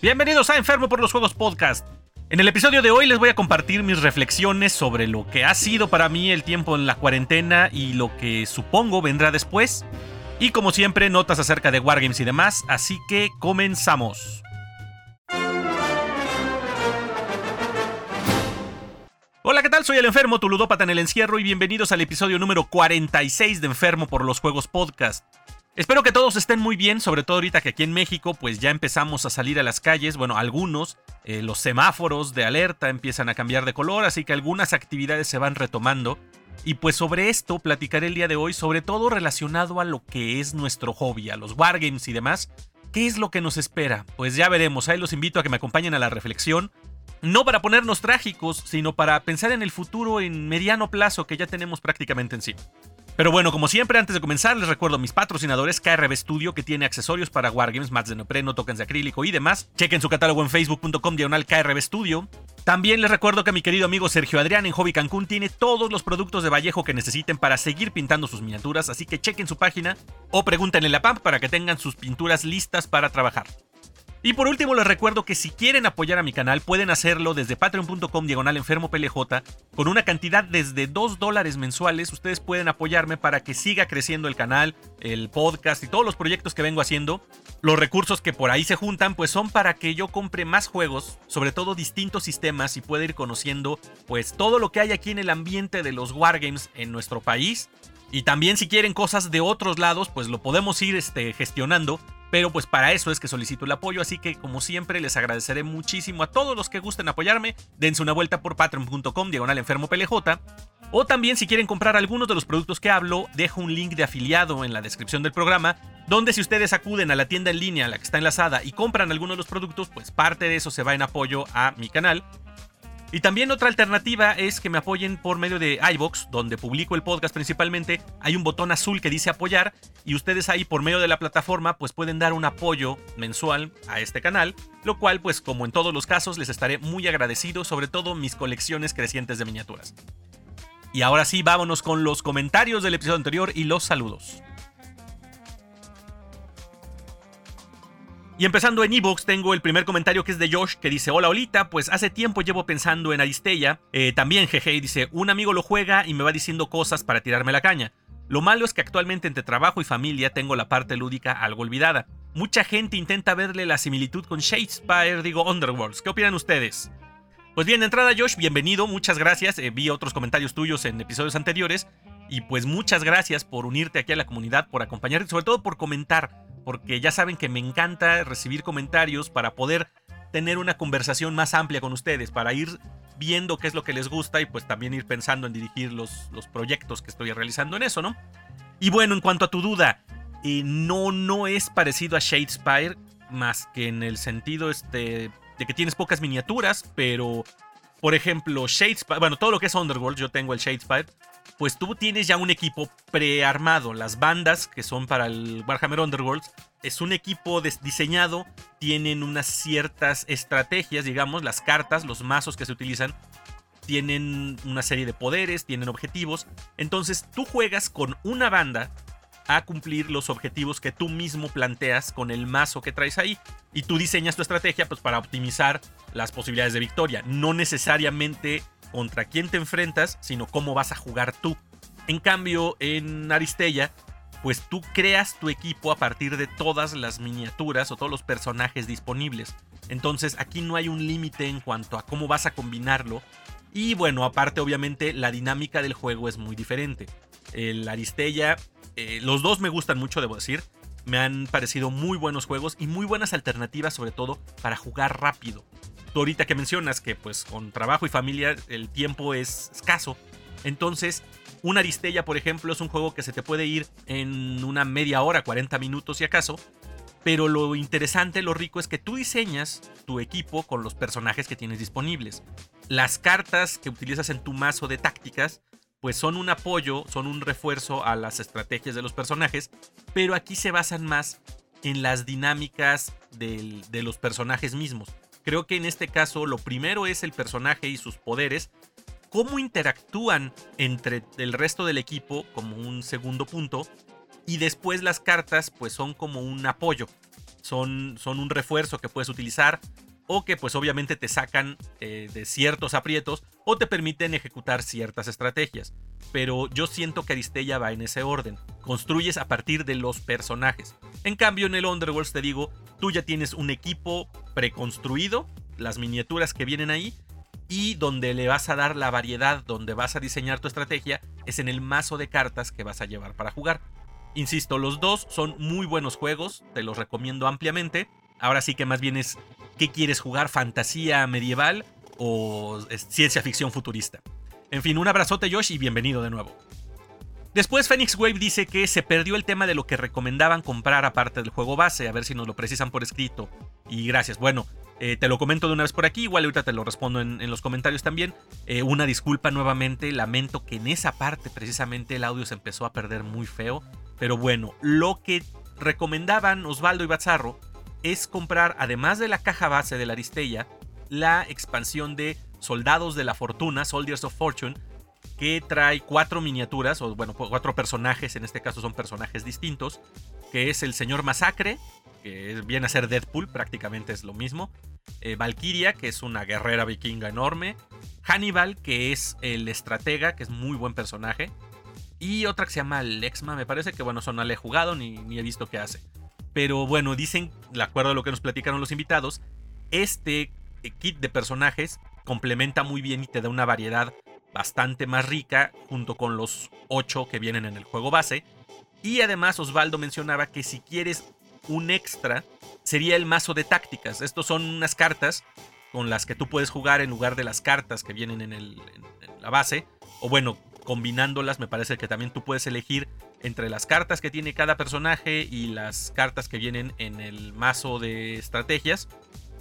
Bienvenidos a Enfermo por los Juegos Podcast. En el episodio de hoy les voy a compartir mis reflexiones sobre lo que ha sido para mí el tiempo en la cuarentena y lo que supongo vendrá después. Y como siempre, notas acerca de Wargames y demás, así que comenzamos. Hola, ¿qué tal? Soy el enfermo, tu ludópata en el encierro y bienvenidos al episodio número 46 de Enfermo por los Juegos Podcast. Espero que todos estén muy bien, sobre todo ahorita que aquí en México pues ya empezamos a salir a las calles, bueno, algunos, eh, los semáforos de alerta empiezan a cambiar de color, así que algunas actividades se van retomando. Y pues sobre esto platicaré el día de hoy, sobre todo relacionado a lo que es nuestro hobby, a los wargames y demás. ¿Qué es lo que nos espera? Pues ya veremos, ahí los invito a que me acompañen a la reflexión. No para ponernos trágicos, sino para pensar en el futuro en mediano plazo que ya tenemos prácticamente encima. Pero bueno, como siempre, antes de comenzar, les recuerdo a mis patrocinadores KRB Studio, que tiene accesorios para Wargames, mats de neopreno, tokens de acrílico y demás. Chequen su catálogo en facebook.com diagonal KRB Studio. También les recuerdo que mi querido amigo Sergio Adrián en Hobby Cancún tiene todos los productos de Vallejo que necesiten para seguir pintando sus miniaturas, así que chequen su página o pregúntenle en la PAMP para que tengan sus pinturas listas para trabajar. Y por último les recuerdo que si quieren apoyar a mi canal pueden hacerlo desde patreon.com diagonal enfermo PLJ con una cantidad desde 2 dólares mensuales. Ustedes pueden apoyarme para que siga creciendo el canal, el podcast y todos los proyectos que vengo haciendo. Los recursos que por ahí se juntan pues son para que yo compre más juegos, sobre todo distintos sistemas y pueda ir conociendo pues todo lo que hay aquí en el ambiente de los wargames en nuestro país. Y también si quieren cosas de otros lados pues lo podemos ir este, gestionando pero pues para eso es que solicito el apoyo, así que como siempre les agradeceré muchísimo a todos los que gusten apoyarme. Dense una vuelta por patreon.com diagonal enfermo. O también si quieren comprar algunos de los productos que hablo, dejo un link de afiliado en la descripción del programa, donde si ustedes acuden a la tienda en línea a la que está enlazada y compran alguno de los productos, pues parte de eso se va en apoyo a mi canal. Y también otra alternativa es que me apoyen por medio de iBox, donde publico el podcast principalmente. Hay un botón azul que dice apoyar y ustedes ahí por medio de la plataforma pues pueden dar un apoyo mensual a este canal, lo cual pues como en todos los casos les estaré muy agradecido, sobre todo mis colecciones crecientes de miniaturas. Y ahora sí, vámonos con los comentarios del episodio anterior y los saludos. Y empezando en Evox, tengo el primer comentario que es de Josh, que dice: Hola, Olita, pues hace tiempo llevo pensando en Aristella. Eh, también, jeje, dice: Un amigo lo juega y me va diciendo cosas para tirarme la caña. Lo malo es que actualmente entre trabajo y familia tengo la parte lúdica algo olvidada. Mucha gente intenta verle la similitud con Shakespeare, digo Underworlds. ¿Qué opinan ustedes? Pues bien, de entrada Josh, bienvenido, muchas gracias. Eh, vi otros comentarios tuyos en episodios anteriores. Y pues muchas gracias por unirte aquí a la comunidad, por acompañarte, sobre todo por comentar porque ya saben que me encanta recibir comentarios para poder tener una conversación más amplia con ustedes, para ir viendo qué es lo que les gusta y pues también ir pensando en dirigir los, los proyectos que estoy realizando en eso, ¿no? Y bueno, en cuanto a tu duda, eh, no, no es parecido a Shadespire, más que en el sentido este, de que tienes pocas miniaturas, pero por ejemplo, Shadespire, bueno, todo lo que es Underworld, yo tengo el Shadespire, pues tú tienes ya un equipo prearmado. Las bandas que son para el Warhammer Underworld es un equipo diseñado, tienen unas ciertas estrategias, digamos, las cartas, los mazos que se utilizan, tienen una serie de poderes, tienen objetivos. Entonces tú juegas con una banda a cumplir los objetivos que tú mismo planteas con el mazo que traes ahí. Y tú diseñas tu estrategia pues, para optimizar las posibilidades de victoria. No necesariamente contra quién te enfrentas, sino cómo vas a jugar tú. En cambio, en Aristella, pues tú creas tu equipo a partir de todas las miniaturas o todos los personajes disponibles. Entonces aquí no hay un límite en cuanto a cómo vas a combinarlo. Y bueno, aparte obviamente la dinámica del juego es muy diferente. El Aristella, eh, los dos me gustan mucho, debo decir. Me han parecido muy buenos juegos y muy buenas alternativas sobre todo para jugar rápido tú ahorita que mencionas que pues con trabajo y familia el tiempo es escaso. Entonces, una Aristella, por ejemplo, es un juego que se te puede ir en una media hora, 40 minutos si acaso. Pero lo interesante, lo rico es que tú diseñas tu equipo con los personajes que tienes disponibles. Las cartas que utilizas en tu mazo de tácticas, pues son un apoyo, son un refuerzo a las estrategias de los personajes, pero aquí se basan más en las dinámicas de los personajes mismos. Creo que en este caso lo primero es el personaje y sus poderes, cómo interactúan entre el resto del equipo como un segundo punto y después las cartas pues son como un apoyo. son, son un refuerzo que puedes utilizar o que pues obviamente te sacan eh, de ciertos aprietos o te permiten ejecutar ciertas estrategias. Pero yo siento que Aristella va en ese orden. Construyes a partir de los personajes. En cambio en el Underworlds te digo, tú ya tienes un equipo preconstruido, las miniaturas que vienen ahí, y donde le vas a dar la variedad, donde vas a diseñar tu estrategia, es en el mazo de cartas que vas a llevar para jugar. Insisto, los dos son muy buenos juegos, te los recomiendo ampliamente. Ahora sí que más bien es qué quieres jugar, fantasía medieval o ciencia ficción futurista. En fin, un abrazote Josh y bienvenido de nuevo. Después Phoenix Wave dice que se perdió el tema de lo que recomendaban comprar aparte del juego base, a ver si nos lo precisan por escrito. Y gracias. Bueno, eh, te lo comento de una vez por aquí, igual ahorita te lo respondo en, los comentarios también. Eh, una disculpa nuevamente, lamento que en esa parte precisamente el audio se empezó a perder muy feo. Pero bueno, lo que recomendaban Osvaldo y Bazarro es comprar, además de la caja base de la Aristella, la expansión de Soldados de la Fortuna, Soldiers of Fortune, que trae cuatro miniaturas, o bueno, cuatro personajes, en este caso son personajes distintos, que es el Señor Masacre, que viene a ser Deadpool, prácticamente es lo mismo, eh, Valkyria, que es una guerrera vikinga enorme, Hannibal, que es el estratega, que es muy buen personaje, y otra que se llama Lexma, me parece que bueno, son no le he jugado ni, ni he visto qué hace. Pero bueno, dicen, de acuerdo a lo que nos platicaron los invitados, este eh, kit de personajes complementa muy bien y te da una variedad bastante más rica junto con los 8 que vienen en el juego base. Y además Osvaldo mencionaba que si quieres un extra sería el mazo de tácticas. Estos son unas cartas con las que tú puedes jugar en lugar de las cartas que vienen en, en la base. O bueno, combinándolas me parece que también tú puedes elegir entre las cartas que tiene cada personaje y las cartas que vienen en el mazo de estrategias.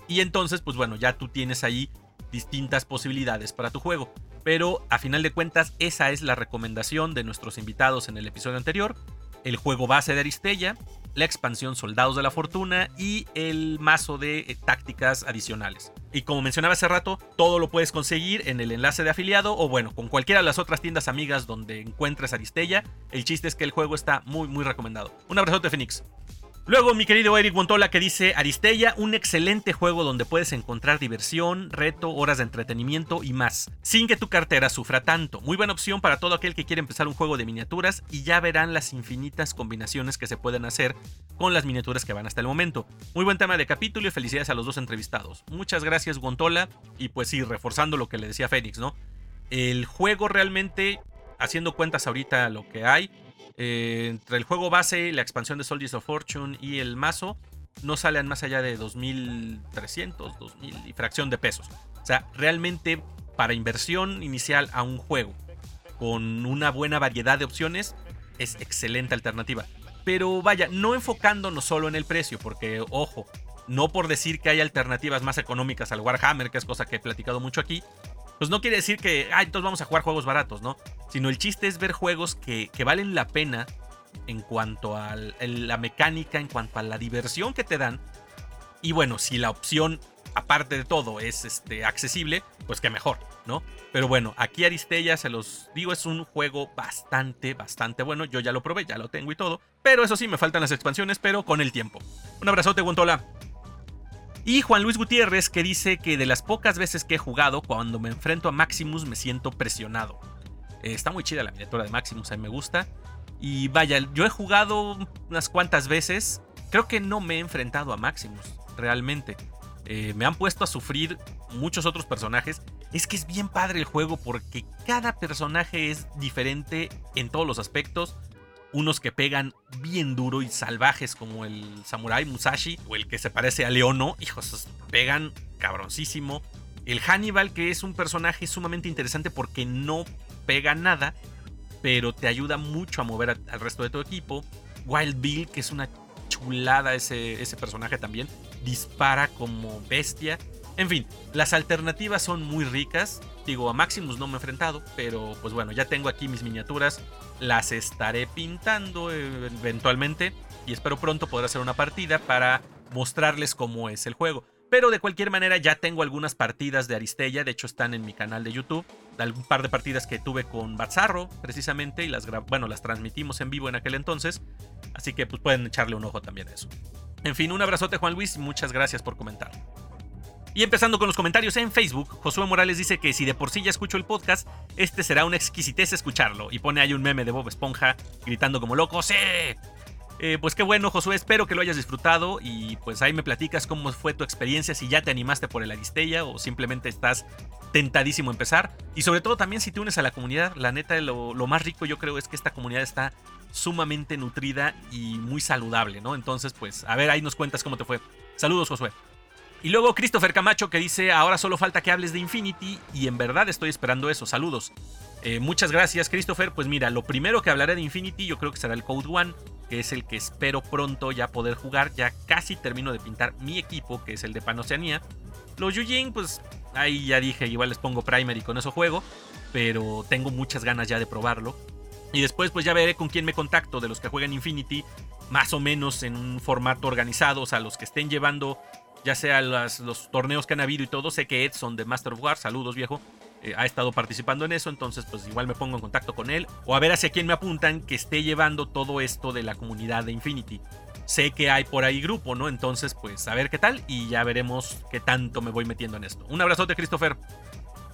Y entonces, pues bueno, ya tú tienes ahí distintas posibilidades para tu juego. Pero a final de cuentas, esa es la recomendación de nuestros invitados en el episodio anterior. El juego base de Aristella, la expansión Soldados de la Fortuna y el mazo de eh, tácticas adicionales. Y como mencionaba hace rato, todo lo puedes conseguir en el enlace de afiliado o bueno, con cualquiera de las otras tiendas amigas donde encuentres Aristella. El chiste es que el juego está muy muy recomendado. Un abrazote Phoenix. Luego, mi querido Eric Montola que dice Aristella, un excelente juego donde puedes encontrar diversión, reto, horas de entretenimiento y más, sin que tu cartera sufra tanto. Muy buena opción para todo aquel que quiere empezar un juego de miniaturas y ya verán las infinitas combinaciones que se pueden hacer con las miniaturas que van hasta el momento. Muy buen tema de capítulo y felicidades a los dos entrevistados. Muchas gracias, Gontola. Y pues sí, reforzando lo que le decía Fénix, ¿no? El juego realmente, haciendo cuentas ahorita lo que hay, eh, entre el juego base, la expansión de Soldiers of Fortune y el mazo, no salen más allá de 2.300, 2.000 y fracción de pesos. O sea, realmente para inversión inicial a un juego con una buena variedad de opciones, es excelente alternativa. Pero vaya, no enfocándonos solo en el precio, porque ojo, no por decir que hay alternativas más económicas al Warhammer, que es cosa que he platicado mucho aquí, pues no quiere decir que, ah, entonces vamos a jugar juegos baratos, ¿no? Sino el chiste es ver juegos que, valen la pena en cuanto a la mecánica, en cuanto a la diversión que te dan. Y bueno, si la opción, aparte de todo, es este, accesible, pues que mejor, ¿no? Pero bueno, aquí Aristella, se los digo, es un juego bastante, bastante bueno. Yo ya lo probé, ya lo tengo y todo. Pero eso sí, me faltan las expansiones, pero con el tiempo. Un abrazote, Guantola. Y Juan Luis Gutiérrez que dice que de las pocas veces que he jugado, cuando me enfrento a Maximus me siento presionado. Eh, está muy chida la miniatura de Maximus, a mí me gusta. Y vaya, yo he jugado unas cuantas veces. Creo que no me he enfrentado a Maximus, realmente. Eh, me han puesto a sufrir muchos otros personajes. Es que es bien padre el juego porque cada personaje es diferente en todos los aspectos unos que pegan bien duro y salvajes como el Samurai Musashi o el que se parece a Leono, hijos, pegan cabroncísimo. El Hannibal, que es un personaje sumamente interesante porque no pega nada, pero te ayuda mucho a mover al resto de tu equipo. Wild Bill, que es una chulada ese, ese personaje también, dispara como bestia. En fin, las alternativas son muy ricas. Digo, a Maximus no me he enfrentado, pero pues bueno, ya tengo aquí mis miniaturas. Las estaré pintando eventualmente y espero pronto poder hacer una partida para mostrarles cómo es el juego. Pero de cualquier manera ya tengo algunas partidas de Aristella, de hecho están en mi canal de YouTube. Un par de partidas que tuve con Bazarro precisamente y las, bueno, las transmitimos en vivo en aquel entonces. Así que pues pueden echarle un ojo también a eso. En fin, un abrazote Juan Luis y muchas gracias por comentar. Y empezando con los comentarios en Facebook, Josué Morales dice que si de por sí ya escucho el podcast, este será una exquisitez escucharlo. Y pone ahí un meme de Bob Esponja gritando como loco, ¡Sí! Eh, pues qué bueno, Josué, espero que lo hayas disfrutado y pues ahí me platicas cómo fue tu experiencia, si ya te animaste por el Aristella o simplemente estás tentadísimo a empezar. Y sobre todo también si te unes a la comunidad, la neta, lo, lo más rico yo creo es que esta comunidad está sumamente nutrida y muy saludable, ¿no? Entonces, pues, a ver, ahí nos cuentas cómo te fue. Saludos, Josué. Y luego Christopher Camacho que dice, ahora solo falta que hables de Infinity y en verdad estoy esperando eso. Saludos. Eh, muchas gracias Christopher. Pues mira, lo primero que hablaré de Infinity yo creo que será el Code One, que es el que espero pronto ya poder jugar. Ya casi termino de pintar mi equipo, que es el de Panoceanía. Los Yujin, pues ahí ya dije, igual les pongo primer y con eso juego, pero tengo muchas ganas ya de probarlo. Y después pues ya veré con quién me contacto de los que juegan Infinity, más o menos en un formato organizado, o sea, los que estén llevando ya sea los torneos que han habido y todo. Sé que Edson de Master of War, saludos viejo, eh, ha estado participando en eso, entonces pues igual me pongo en contacto con él. O a ver hacia quién me apuntan que esté llevando todo esto de la comunidad de Infinity. Sé que hay por ahí grupo, ¿no? Entonces pues a ver qué tal y ya veremos qué tanto me voy metiendo en esto. Un abrazote, Christopher.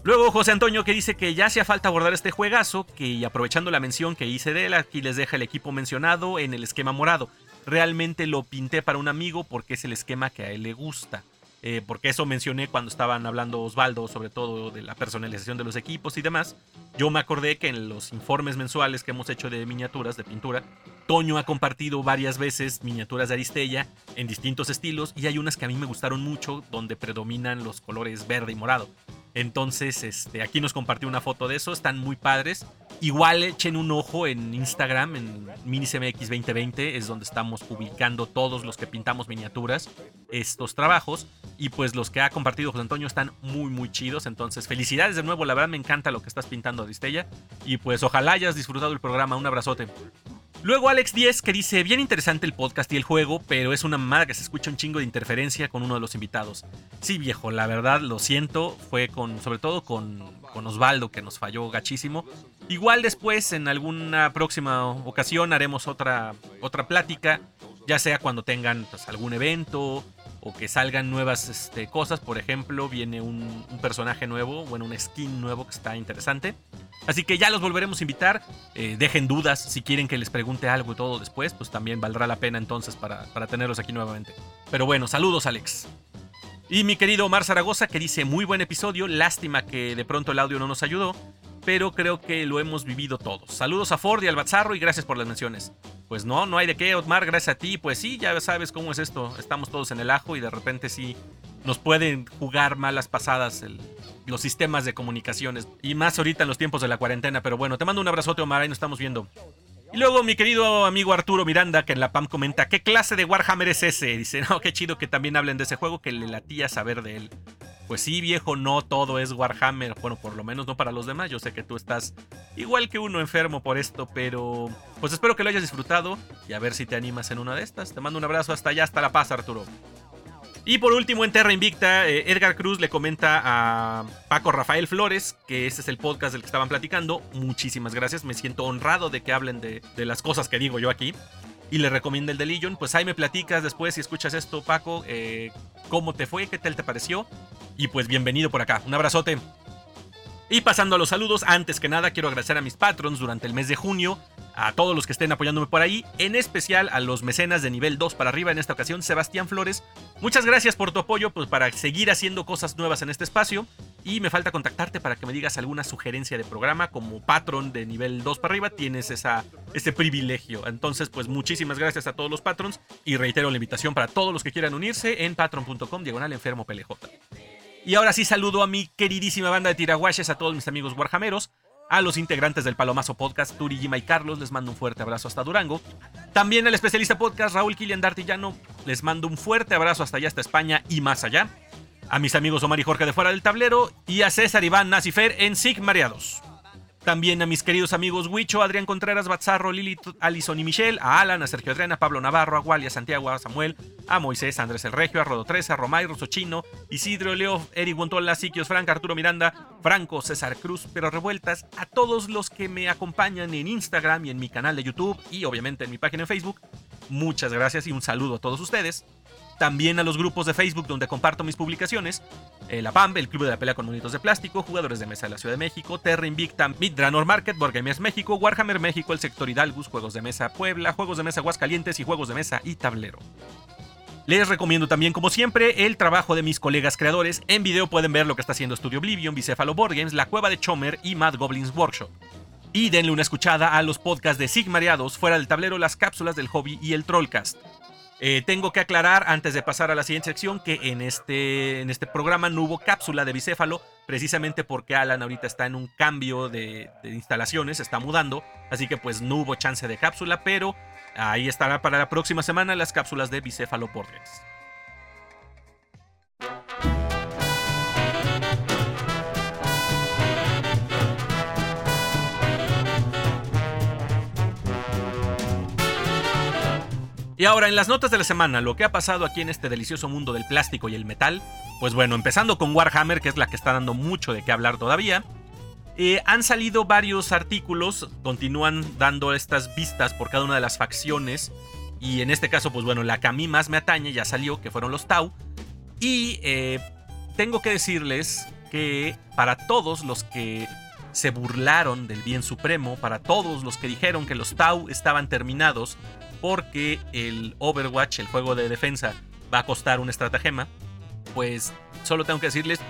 Luego José Antonio que dice que ya hacía falta abordar este juegazo, que aprovechando la mención que hice de él, aquí les deja el equipo mencionado en el esquema morado realmente lo pinté para un amigo porque es el esquema que a él le gusta. Eh, porque eso mencioné cuando estaban hablando Osvaldo sobre todo de la personalización de los equipos y demás. Yo me acordé que en los informes mensuales que hemos hecho de miniaturas, de pintura, Toño ha compartido varias veces miniaturas de Aristella en distintos estilos y hay unas que a mí me gustaron mucho donde predominan los colores verde y morado. Entonces, este, aquí nos compartió una foto de eso, están muy padres. Igual echen un ojo en Instagram, en MiniCMX 2020, es donde estamos publicando todos los que pintamos miniaturas, estos trabajos. Y pues los que ha compartido José Antonio están muy, muy chidos. Entonces, felicidades de nuevo, la verdad me encanta lo que estás pintando, Aristella. Y pues ojalá hayas disfrutado el programa, un abrazote. Luego Alex 10 que dice, bien interesante el podcast y el juego, pero es una mamada que se escucha un chingo de interferencia con uno de los invitados. Sí, viejo, la verdad lo siento, fue con, sobre todo con, con Osvaldo que nos falló gachísimo. Igual después, en alguna próxima ocasión, haremos otra, otra plática, ya sea cuando tengan pues, algún evento o que salgan nuevas este, cosas. Por ejemplo, viene un, personaje nuevo, bueno, un skin nuevo que está interesante. Así que ya los volveremos a invitar. Eh, dejen dudas si quieren que les pregunte algo y todo después, pues también valdrá la pena entonces para, para tenerlos aquí nuevamente. Pero bueno, saludos Alex. Y mi querido Omar Zaragoza que dice muy buen episodio, lástima que de pronto el audio no nos ayudó, pero creo que lo hemos vivido todos. Saludos a Ford y al Bazarro y gracias por las menciones. Pues no, no hay de qué, Otmar, gracias a ti. Pues sí, ya sabes cómo es esto. Estamos todos en el ajo y de repente sí nos pueden jugar malas pasadas los sistemas de comunicaciones. Y más ahorita en los tiempos de la cuarentena. Pero bueno, te mando un abrazote, Omar, ahí nos estamos viendo. Y luego mi querido amigo Arturo Miranda, que en la PAM comenta, ¿qué clase de Warhammer es ese? Dice, no, qué chido que también hablen de ese juego, que le latía saber de él. Pues sí, viejo, no todo es Warhammer. Bueno, por lo menos no para los demás. Yo sé que tú estás igual que uno enfermo por esto, pero pues espero que lo hayas disfrutado y a ver si te animas en una de estas. Te mando un abrazo hasta allá, hasta La Paz, Arturo. Y por último, en Terra Invicta, eh, Edgar Cruz le comenta a Paco Rafael Flores, que ese es el podcast del que estaban platicando. Muchísimas gracias, me siento honrado de que hablen de, las cosas que digo yo aquí. Y le recomienda el de Legion. Pues ahí me platicas después si escuchas esto, Paco, eh, cómo te fue, qué tal te pareció. Y pues bienvenido por acá. Un abrazote. Y pasando a los saludos, antes que nada quiero agradecer a mis patrons durante el mes de junio, a todos los que estén apoyándome por ahí, en especial a los mecenas de nivel 2 para arriba, en esta ocasión Sebastián Flores. Muchas gracias por tu apoyo pues, para seguir haciendo cosas nuevas en este espacio. Y me falta contactarte para que me digas alguna sugerencia de programa. Como patrón de nivel 2 para arriba tienes esa, ese privilegio. Entonces, pues muchísimas gracias a todos los patrons. Y reitero la invitación para todos los que quieran unirse en patron.com diagonal enfermo PLJ. Y ahora sí saludo a mi queridísima banda de tiraguaches, a todos mis amigos warjameros, a los integrantes del Palomazo Podcast, Turi, Jima y Carlos, les mando un fuerte abrazo hasta Durango. También al especialista podcast Raúl Kilian D'Artillano, les mando un fuerte abrazo hasta allá, hasta España y más allá. A mis amigos Omar y Jorge de Fuera del Tablero y a César Iván Nacifer en SIG Mareados. También a mis queridos amigos Huicho, Adrián Contreras, Batzarro, Lili, Alison y Michelle, a Alan, a Sergio Adriana, a Pablo Navarro, a Wally, a Santiago, a Samuel, a Moisés, a Andrés El Regio, a Rodo 13, a Romay, Chino, Isidro, Leo, Eric Guantola, Siquios, Frank, Arturo Miranda, Franco, César Cruz, pero revueltas, a todos los que me acompañan en Instagram y en mi canal de YouTube y obviamente en mi página en Facebook. muchas gracias y un saludo a todos ustedes. También a los grupos de Facebook donde comparto mis publicaciones. La PAMB, el Club de la Pelea con Monitos de Plástico, Jugadores de Mesa de la Ciudad de México, Terra Invicta, Midranor Market, Wargamers México, Warhammer México, el Sector Hidalgus, Juegos de Mesa Puebla, Juegos de Mesa Aguascalientes y Juegos de Mesa y Tablero. Les recomiendo también, como siempre, el trabajo de mis colegas creadores. En video pueden ver lo que está haciendo Studio Oblivion, Bicefalo Board Games, La Cueva de Chomer y Mad Goblins Workshop. Y denle una escuchada a los podcasts de Sigmareados, Fuera del Tablero, las cápsulas del hobby y el Trollcast. Eh, tengo que aclarar antes de pasar a la siguiente sección que en este, en este programa no hubo cápsula de bicéfalo, precisamente porque Alan ahorita está en un cambio de, instalaciones, está mudando, así que pues no hubo chance de cápsula, pero Ahí estará para la próxima semana las cápsulas de Bicéfalo Y ahora en las notas de la semana, lo que ha pasado aquí en este delicioso mundo del plástico y el metal, pues bueno, empezando con Warhammer, que es la que está dando mucho de qué hablar todavía, eh, han salido varios artículos, continúan dando estas vistas por cada una de las facciones. Y en este caso, pues bueno, la que a mí más me atañe ya salió, que fueron los Tau. Y eh, tengo que decirles que para todos los que se burlaron del bien supremo, para todos los que dijeron que los Tau estaban terminados porque el Overwatch, el juego de defensa, va a costar un estratagema, pues solo tengo que decirles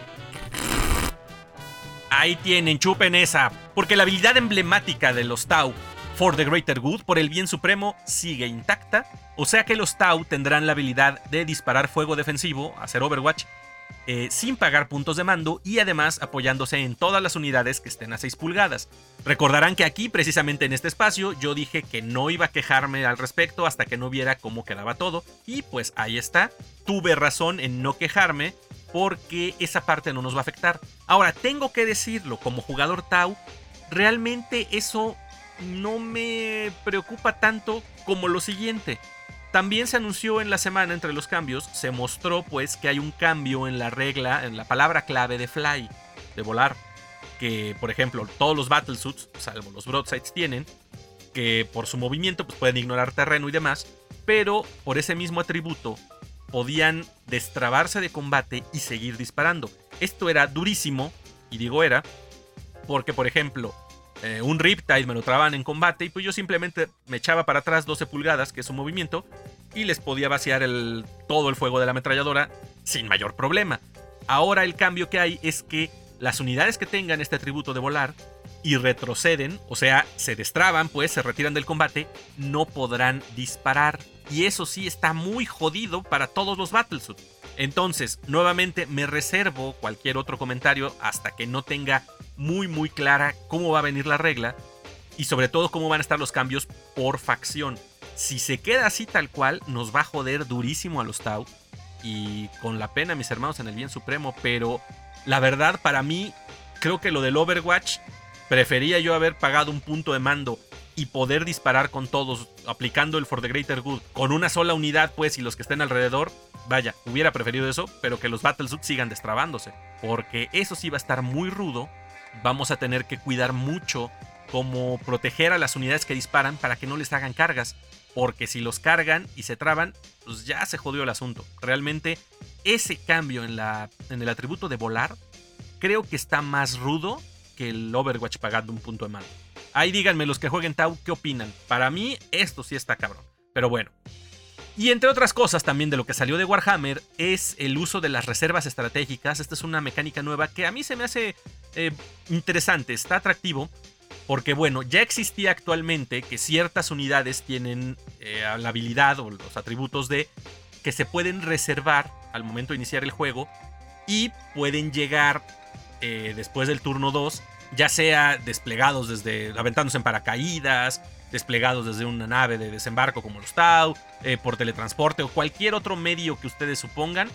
Ahí tienen, chupen esa. Porque la habilidad emblemática de los Tau, For the Greater Good, por el bien supremo, sigue intacta. O sea que los Tau tendrán la habilidad de disparar fuego defensivo, hacer Overwatch, eh, sin pagar puntos de mando y además apoyándose en todas las unidades que estén a 6 pulgadas. Recordarán que aquí, precisamente en este espacio, yo dije que no iba a quejarme al respecto hasta que no viera cómo quedaba todo. Y pues ahí está. Tuve razón en no quejarme porque esa parte no nos va a afectar. Ahora, tengo que decirlo, como jugador Tau, realmente eso no me preocupa tanto como lo siguiente. También se anunció en la semana entre los cambios, se mostró pues que hay un cambio en la regla, en la palabra clave de fly, de volar. Que por ejemplo todos los battlesuits, salvo los broadsides, tienen, que por su movimiento pues, pueden ignorar terreno y demás, pero por ese mismo atributo podían destrabarse de combate y seguir disparando. Esto era durísimo, y digo era, porque por ejemplo, eh, un Riptide me lo traban en combate y pues yo simplemente me echaba para atrás 12 pulgadas, que es un movimiento, y les podía vaciar todo el fuego de la ametralladora sin mayor problema. Ahora el cambio que hay es que las unidades que tengan este atributo de volar y retroceden, o sea, se destraban, pues se retiran del combate, no podrán disparar. Y eso sí está muy jodido para todos los Battlesuits. Entonces, nuevamente me reservo cualquier otro comentario hasta que no tenga muy muy clara cómo va a venir la regla y sobre todo cómo van a estar los cambios por facción. Si se queda así tal cual, nos va a joder durísimo a los Tau. Y con la pena, mis hermanos, en el bien supremo. Pero la verdad, para mí, creo que lo del Overwatch, prefería yo haber pagado un punto de mando y poder disparar con todos, aplicando el For the Greater Good, con una sola unidad, pues, y los que estén alrededor, vaya, hubiera preferido eso, pero que los Battlesuits sigan destrabándose, porque eso sí va a estar muy rudo. Vamos a tener que cuidar mucho cómo proteger a las unidades que disparan para que no les hagan cargas, porque si los cargan y se traban, pues ya se jodió el asunto. Realmente, ese cambio en, la, en el atributo de volar, creo que está más rudo que el Overwatch pagando un punto de mano. Ahí díganme los que jueguen Tau qué opinan. Para mí esto sí está cabrón. Pero bueno. Y entre otras cosas también de lo que salió de Warhammer es el uso de las reservas estratégicas. Esta es una mecánica nueva que a mí se me hace eh, interesante, está atractivo. Porque bueno, ya existía actualmente que ciertas unidades tienen eh, la habilidad o los atributos de que se pueden reservar al momento de iniciar el juego y pueden llegar eh, después del turno 2 ya sea desplegados desde aventándose en paracaídas, desplegados desde una nave de desembarco como los Tau, eh, por teletransporte o cualquier otro medio que ustedes supongan.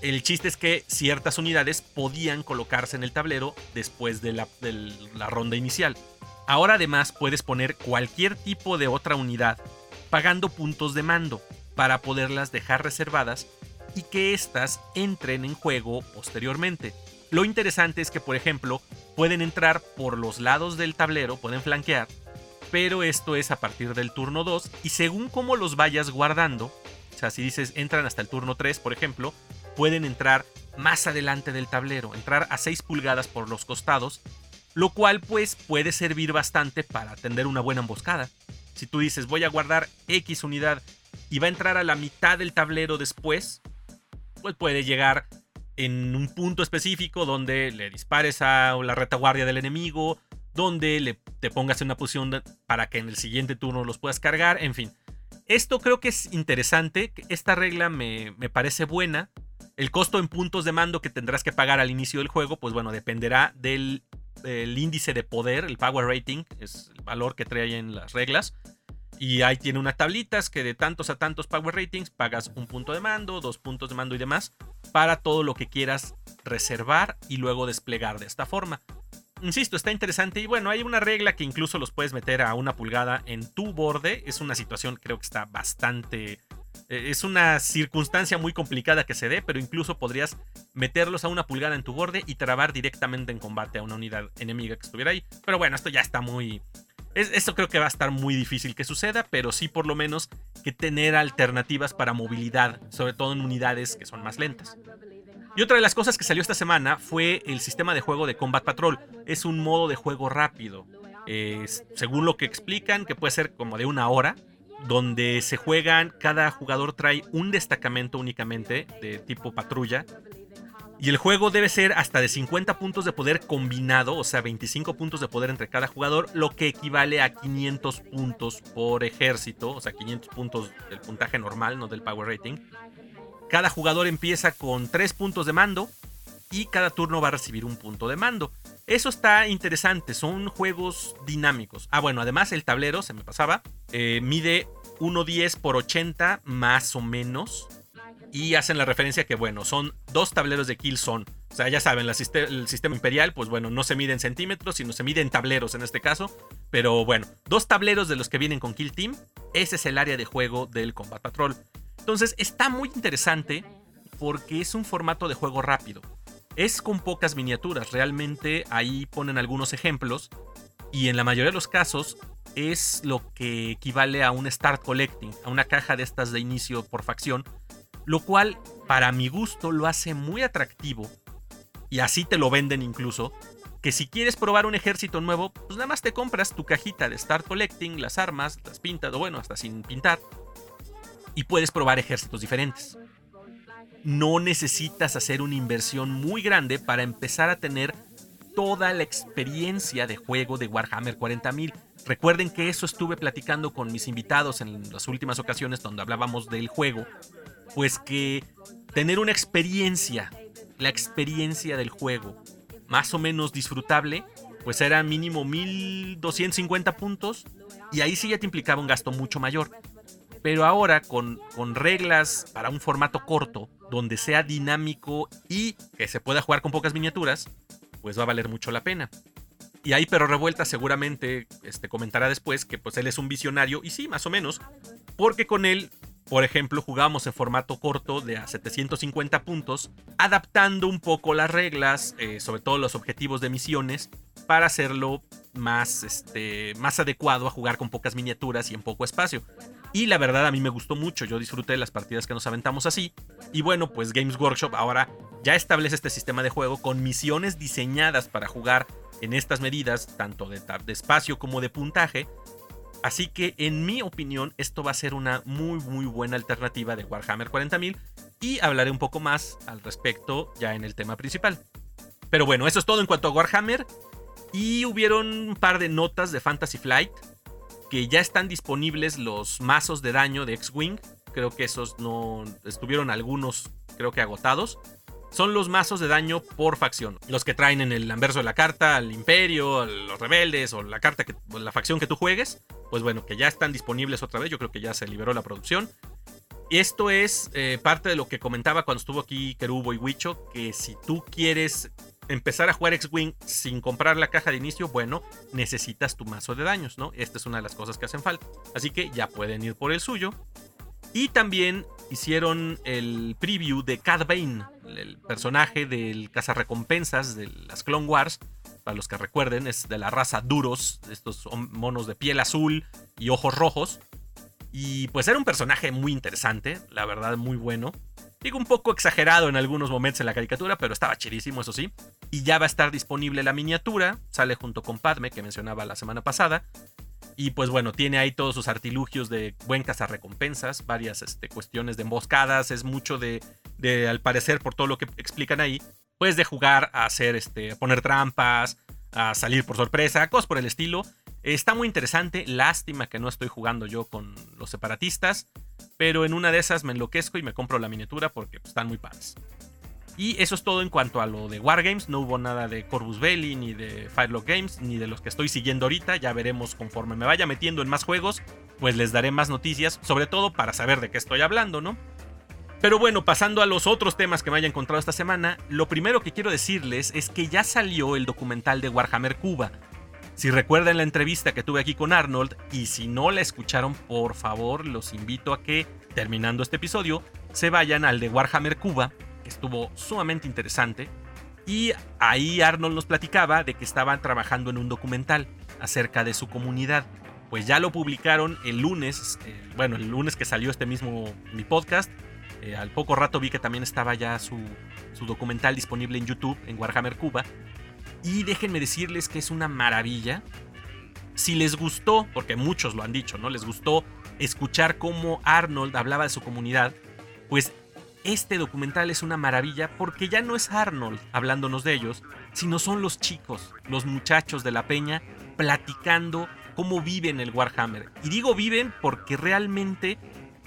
El chiste es que ciertas unidades podían colocarse en el tablero después de la, de la ronda inicial. Ahora además puedes poner cualquier tipo de otra unidad pagando puntos de mando para poderlas dejar reservadas y que éstas entren en juego posteriormente. Lo interesante es que, por ejemplo, pueden entrar por los lados del tablero, pueden flanquear pero esto es a partir del turno 2 y según cómo los vayas guardando, o sea, si dices entran hasta el turno 3, por ejemplo, pueden entrar más adelante del tablero, entrar a 6 pulgadas por los costados, lo cual pues puede servir bastante para atender una buena emboscada. Si tú dices voy a guardar X unidad y va a entrar a la mitad del tablero después, pues puede llegar en un punto específico donde le dispares a la retaguardia del enemigo, donde le, te pongas en una posición para que en el siguiente turno los puedas cargar, en fin. Esto creo que es interesante, esta regla me, me parece buena. El costo en puntos de mando que tendrás que pagar al inicio del juego, pues bueno, dependerá del índice de poder, el power rating, es el valor que trae en las reglas. Y ahí tiene unas tablitas que de tantos a tantos power ratings pagas un punto de mando, dos puntos de mando y demás para todo lo que quieras reservar y luego desplegar de esta forma. Insisto, está interesante y bueno, hay una regla que incluso los puedes meter a una pulgada en tu borde. Es una situación creo que está bastante... Eh, es una circunstancia muy complicada que se dé, pero incluso podrías meterlos a una pulgada en tu borde y trabar directamente en combate a una unidad enemiga que estuviera ahí. Pero bueno, esto ya está muy, esto creo que va a estar muy difícil que suceda, pero sí por lo menos que tener alternativas para movilidad, sobre todo en unidades que son más lentas. Y otra de las cosas que salió esta semana fue el sistema de juego de Combat Patrol. Es un modo de juego rápido. según lo que explican, que puede ser como de una hora, donde se juegan, cada jugador trae un destacamento únicamente de tipo patrulla y el juego debe ser hasta de 50 puntos de poder combinado, o sea, 25 puntos de poder entre cada jugador, lo que equivale a 500 puntos por ejército, o sea, 500 puntos del puntaje normal, no del power rating. Cada jugador empieza con 3 puntos de mando y cada turno va a recibir un punto de mando. Eso está interesante, son juegos dinámicos. Ah, bueno, además el tablero, se me pasaba, eh, mide 1.10 por 80 más o menos y hacen la referencia que, bueno, son dos tableros de Killzone. O sea, ya saben, el sistema imperial, pues bueno, no se mide en centímetros, sino se mide en tableros en este caso. Pero bueno, dos tableros de los que vienen con Kill Team. Ese es el área de juego del Combat Patrol. Entonces, está muy interesante porque es un formato de juego rápido. Es con pocas miniaturas, realmente ahí ponen algunos ejemplos. Y en la mayoría de los casos es lo que equivale a un Start Collecting, a una caja de estas de inicio por facción, lo cual para mi gusto lo hace muy atractivo, y así te lo venden incluso, que si quieres probar un ejército nuevo, pues nada más te compras tu cajita de Start Collecting, las armas, las pintas, o bueno, hasta sin pintar, y puedes probar ejércitos diferentes. No necesitas hacer una inversión muy grande para empezar a tener toda la experiencia de juego de Warhammer 40.000. Recuerden que eso estuve platicando con mis invitados en las últimas ocasiones donde hablábamos del juego pues que tener una experiencia, la experiencia del juego, más o menos disfrutable, pues era mínimo 1250 puntos y ahí sí ya te implicaba un gasto mucho mayor. Pero ahora con, con reglas para un formato corto, donde sea dinámico y que se pueda jugar con pocas miniaturas, pues va a valer mucho la pena. Y ahí Pero Revuelta seguramente este, comentará después que pues él es un visionario, y sí, más o menos, porque con él por ejemplo, jugamos en formato corto de a 750 puntos, adaptando un poco las reglas, eh, sobre todo los objetivos de misiones, para hacerlo más, este, más adecuado a jugar con pocas miniaturas y en poco espacio. Y la verdad a mí me gustó mucho, yo disfruté de las partidas que nos aventamos así. Y bueno, pues Games Workshop ahora ya establece este sistema de juego con misiones diseñadas para jugar en estas medidas, tanto de, espacio como de puntaje, Así que en mi opinión esto va a ser una muy muy buena alternativa de Warhammer 40.000 y hablaré un poco más al respecto ya en el tema principal. Pero bueno, eso es todo en cuanto a Warhammer. Y hubieron un par de notas de Fantasy Flight que ya están disponibles los mazos de daño de X-Wing. Creo que esos no estuvieron algunos creo que agotados son los mazos de daño por facción. Los que traen en el anverso de la carta al Imperio, a los rebeldes o la carta que, la facción que tú juegues. Pues bueno, que ya están disponibles otra vez. Yo creo que ya se liberó la producción. Esto es eh, parte de lo que comentaba cuando estuvo aquí Kerubo y Wicho. Que si tú quieres empezar a jugar X-Wing sin comprar la caja de inicio, bueno, necesitas tu mazo de daños, ¿no? Esta es una de las cosas que hacen falta. Así que ya pueden ir por el suyo. Y también hicieron el preview de Cad Bane, el personaje del cazarrecompensas de las Clone Wars, para los que recuerden, es de la raza Duros, estos monos de piel azul y ojos rojos. Y pues era un personaje muy interesante, la verdad muy bueno. Digo, un poco exagerado en algunos momentos en la caricatura, pero estaba chidísimo, eso sí. Y ya va a estar disponible la miniatura, sale junto con Padme, que mencionaba la semana pasada. Y pues bueno, tiene ahí todos sus artilugios de buen cazarrecompensas, varias este, cuestiones de emboscadas, es mucho de, de, al parecer, por todo lo que explican ahí, pues de jugar a hacer, este, a poner trampas, a salir por sorpresa, cosas por el estilo. Está muy interesante, lástima que no estoy jugando yo con los separatistas, pero en una de esas me enloquezco y me compro la miniatura porque pues, están muy padres. Y eso es todo en cuanto a lo de Wargames. No hubo nada de Corvus Belli, ni de Firelock Games, ni de los que estoy siguiendo ahorita. Ya veremos conforme me vaya metiendo en más juegos, pues les daré más noticias, sobre todo para saber de qué estoy hablando, ¿no? Pero bueno, pasando a los otros temas que me haya encontrado esta semana, lo primero que quiero decirles es que ya salió el documental de Warhammer Cuba. Si recuerdan la entrevista que tuve aquí con Arnold, y si no la escucharon, por favor, los invito a que, terminando este episodio, se vayan al de Warhammer Cuba, estuvo sumamente interesante. Y ahí Arnold nos platicaba de que estaban trabajando en un documental acerca de su comunidad. Pues ya lo publicaron el lunes, eh, bueno, el lunes que salió este mismo mi podcast. Eh, al poco rato vi que también estaba ya su, su documental disponible en YouTube, en Warhammer Cuba. Y déjenme decirles que es una maravilla. Si les gustó, porque muchos lo han dicho, ¿no? Les gustó escuchar cómo Arnold hablaba de su comunidad, pues este documental es una maravilla porque ya no es Arnold hablándonos de ellos, sino son los chicos, los muchachos de la peña, platicando cómo viven el Warhammer. Y digo viven porque realmente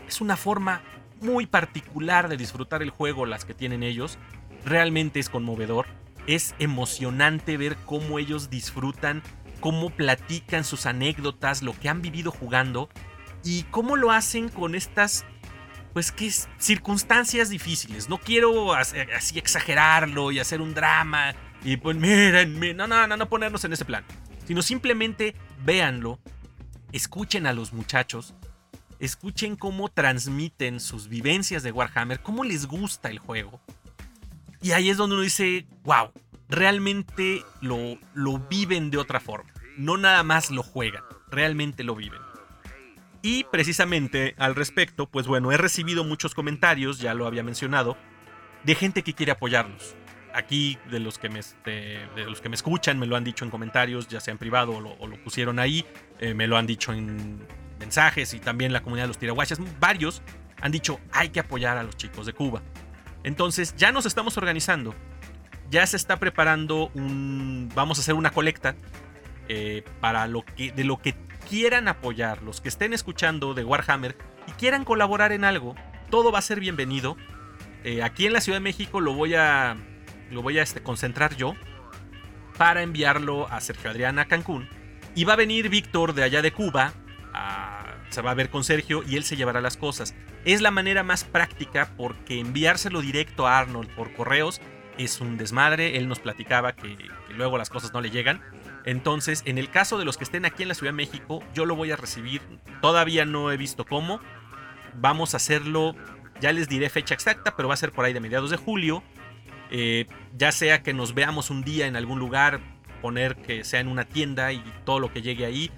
es una forma muy particular de disfrutar el juego las que tienen ellos. Realmente es conmovedor. Es emocionante ver cómo ellos disfrutan, cómo platican sus anécdotas, lo que han vivido jugando y cómo lo hacen con estas pues circunstancias difíciles. No quiero así exagerarlo y hacer un drama y pues miren, no, no, no, no ponernos en ese plan. Sino simplemente véanlo, escuchen a los muchachos, escuchen cómo transmiten sus vivencias de Warhammer, cómo les gusta el juego. Y ahí es donde uno dice, wow, realmente lo, lo viven de otra forma. No nada más lo juegan, realmente lo viven. Y precisamente al respecto, pues bueno, he recibido muchos comentarios, ya lo había mencionado, de gente que quiere apoyarlos. Aquí, de los que me, este, de los que me escuchan, me lo han dicho en comentarios, ya sea en privado o lo, pusieron ahí, eh, me lo han dicho en mensajes y también la comunidad de los tiraguachas, varios han dicho hay que apoyar a los chicos de Cuba. Entonces ya nos estamos organizando, ya se está preparando un, vamos a hacer una colecta eh, para lo que, de lo que quieran apoyar, los que estén escuchando de Warhammer y quieran colaborar en algo, todo va a ser bienvenido. Eh, aquí en la Ciudad de México lo voy a, lo voy a este, concentrar yo para enviarlo a Sergio Adrián a Cancún. Y va a venir Víctor de allá de Cuba, se va a ver con Sergio y él se llevará las cosas. Es la manera más práctica porque enviárselo directo a Arnold por correos es un desmadre. Él nos platicaba que luego las cosas no le llegan. Entonces, en el caso de los que estén aquí en la Ciudad de México, yo lo voy a recibir. Todavía no he visto cómo. Vamos a hacerlo, ya les diré fecha exacta, pero va a ser por ahí de mediados de julio. Eh, ya sea que nos veamos un día en algún lugar, poner que sea en una tienda y todo lo que llegue ahí,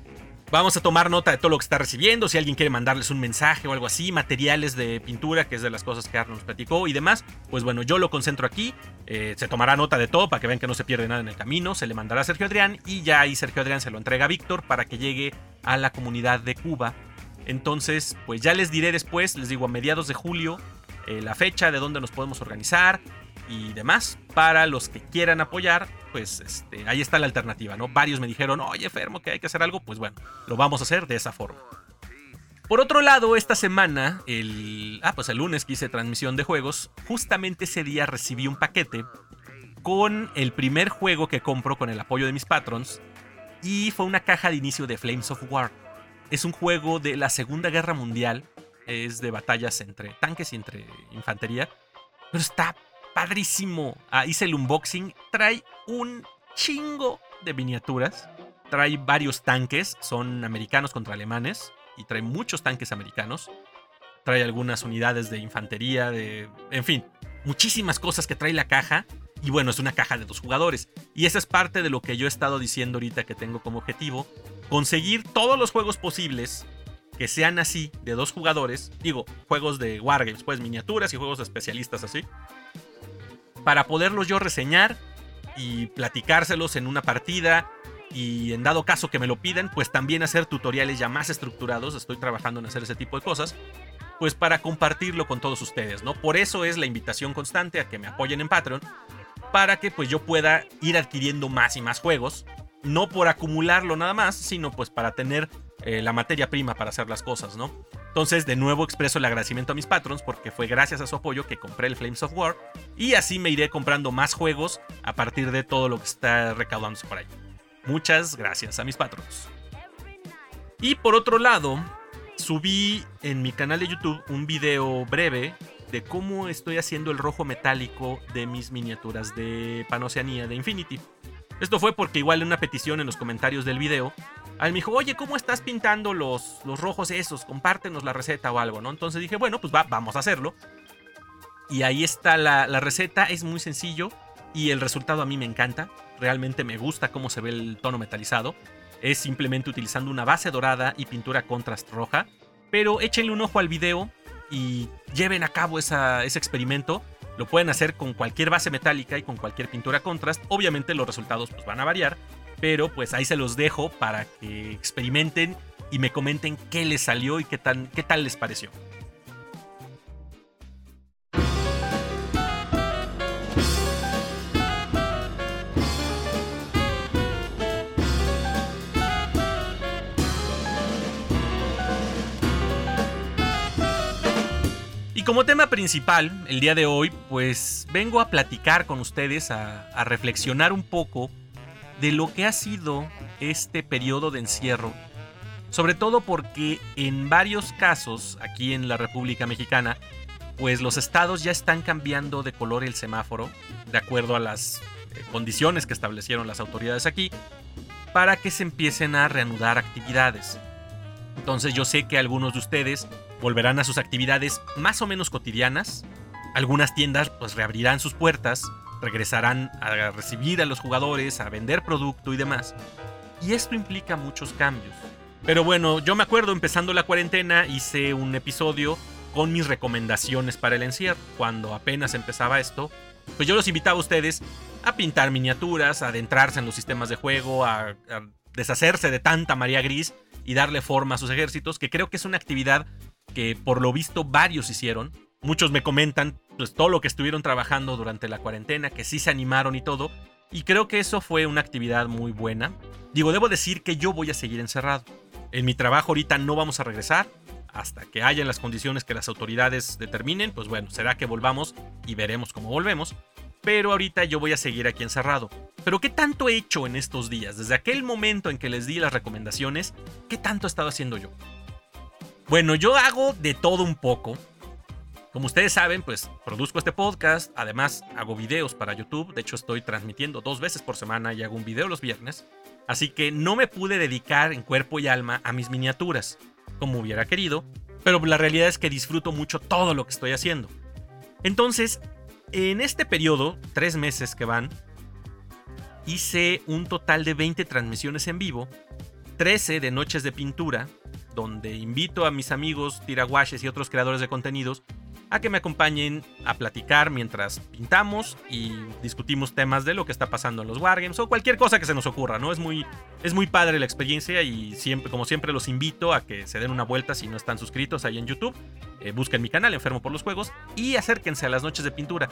Vamos a tomar nota de todo lo que está recibiendo. Si alguien quiere mandarles un mensaje o algo así, materiales de pintura, que es de las cosas que Arnold nos platicó y demás, pues bueno, yo lo concentro aquí. Eh, se tomará nota de todo para que vean que no se pierde nada en el camino. Se le mandará a Sergio Adrián y ya ahí Sergio Adrián se lo entrega a Víctor para que llegue a la comunidad de Cuba. Entonces, pues ya les diré después, les digo a mediados de julio, eh, la fecha de dónde nos podemos organizar y demás. Para los que quieran apoyar, pues este, ahí está la alternativa, ¿no? Varios me dijeron, oye, Fermo, que hay que hacer algo, pues bueno, lo vamos a hacer de esa forma. Por otro lado, esta semana, el, ah, pues el lunes que hice transmisión de juegos, justamente ese día recibí un paquete con el primer juego que compro con el apoyo de mis patrons y fue una caja de inicio de Flames of War. Es un juego de la Segunda Guerra Mundial, es de batallas entre tanques y entre infantería, pero está padrísimo. Ah, hice el unboxing. Trae un chingo de miniaturas. Trae varios tanques. Son americanos contra alemanes. Y trae muchos tanques americanos. Trae algunas unidades de infantería. De... En fin. muchísimas cosas que trae la caja. Y bueno, es una caja de dos jugadores. Y esa es parte de lo que yo he estado diciendo ahorita que tengo como objetivo. Conseguir todos los juegos posibles que sean así, de dos jugadores. Digo, juegos de Wargames, pues miniaturas y juegos especialistas así. Para poderlos yo reseñar y platicárselos en una partida. Y en dado caso que me lo pidan, pues también hacer tutoriales ya más estructurados. Estoy trabajando en hacer ese tipo de cosas pues para compartirlo con todos ustedes, ¿no? Por eso es la invitación constante a que me apoyen en Patreon, para que pues yo pueda ir adquiriendo más y más juegos, no por acumularlo nada más, sino pues para tener eh, la materia prima para hacer las cosas, ¿no? Entonces, de nuevo expreso el agradecimiento a mis patrons porque fue gracias a su apoyo que compré el Flames of War y así me iré comprando más juegos a partir de todo lo que está recaudándose por ahí. Muchas gracias a mis patrons. Y por otro lado, subí en mi canal de YouTube un video breve de cómo estoy haciendo el rojo metálico de mis miniaturas de Panoceanía de Infinity. Esto fue porque igual en una petición en los comentarios del video, alguien me dijo, oye, ¿cómo estás pintando los, los rojos esos? Compártenos la receta o algo, ¿no? Entonces dije, bueno, pues va, vamos a hacerlo. Y ahí está la, la receta, es muy sencillo y el resultado a mí me encanta. Realmente me gusta cómo se ve el tono metalizado es simplemente utilizando una base dorada y pintura contrast roja. Pero échenle un ojo al video y lleven a cabo ese experimento. Lo pueden hacer con cualquier base metálica y con cualquier pintura contrast. Obviamente los resultados pues, van a variar, pero pues ahí se los dejo para que experimenten y me comenten qué les salió y qué, tan, qué tal les pareció. Y como tema principal, el día de hoy, pues vengo a platicar con ustedes, a, reflexionar un poco de lo que ha sido este periodo de encierro. Sobre todo porque en varios casos, aquí en la República Mexicana, pues los estados ya están cambiando de color el semáforo, de acuerdo a las eh, condiciones que establecieron las autoridades aquí, para que se empiecen a reanudar actividades. Entonces yo sé que algunos de ustedes volverán a sus actividades más o menos cotidianas. Algunas tiendas pues reabrirán sus puertas, regresarán a recibir a los jugadores, a vender producto y demás. Y esto implica muchos cambios. Pero bueno, yo me acuerdo empezando la cuarentena hice un episodio con mis recomendaciones para el encierro. Cuando apenas empezaba esto, pues yo los invitaba a ustedes a pintar miniaturas, a adentrarse en los sistemas de juego, a, deshacerse de tanta María Gris y darle forma a sus ejércitos, que creo que es una actividad que por lo visto varios hicieron. Muchos me comentan pues todo lo que estuvieron trabajando durante la cuarentena, que sí se animaron y todo. Y creo que eso fue una actividad muy buena. Digo, debo decir que yo voy a seguir encerrado. En mi trabajo ahorita no vamos a regresar hasta que haya las condiciones que las autoridades determinen. Pues bueno, será que volvamos y veremos cómo volvemos. Pero ahorita yo voy a seguir aquí encerrado. Pero ¿qué tanto he hecho en estos días? Desde aquel momento en que les di las recomendaciones, ¿qué tanto he estado haciendo yo? Bueno, yo hago de todo un poco. Como ustedes saben, pues produzco este podcast, además hago videos para YouTube, de hecho estoy transmitiendo dos veces por semana y hago un video los viernes, así que no me pude dedicar en cuerpo y alma a mis miniaturas, como hubiera querido, pero la realidad es que disfruto mucho todo lo que estoy haciendo. Entonces, en este periodo, tres meses que van, hice un total de 20 transmisiones en vivo, 13 de noches de pintura, donde invito a mis amigos tiraguaches y otros creadores de contenidos a que me acompañen a platicar mientras pintamos y discutimos temas de lo que está pasando en los wargames o cualquier cosa que se nos ocurra, ¿no? Es muy, es muy padre la experiencia y siempre, como siempre los invito a que se den una vuelta si no están suscritos ahí en YouTube, eh, busquen mi canal Enfermo por los Juegos y acérquense a las noches de pintura.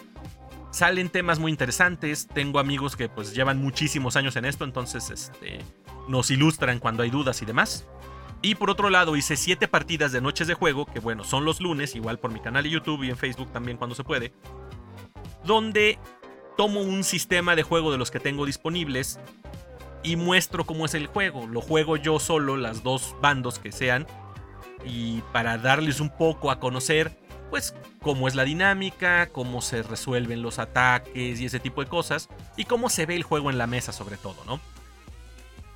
Salen temas muy interesantes, tengo amigos que pues llevan muchísimos años en esto, entonces este, nos ilustran cuando hay dudas y demás. Y por otro lado hice 7 partidas de noches de juego, que bueno, son los lunes, igual por mi canal de YouTube y en Facebook también cuando se puede, donde tomo un sistema de juego de los que tengo disponibles y muestro cómo es el juego. Lo juego yo solo, las dos bandos que sean, y para darles un poco a conocer, pues cómo es la dinámica, cómo se resuelven los ataques y ese tipo de cosas, y cómo se ve el juego en la mesa sobre todo, ¿no?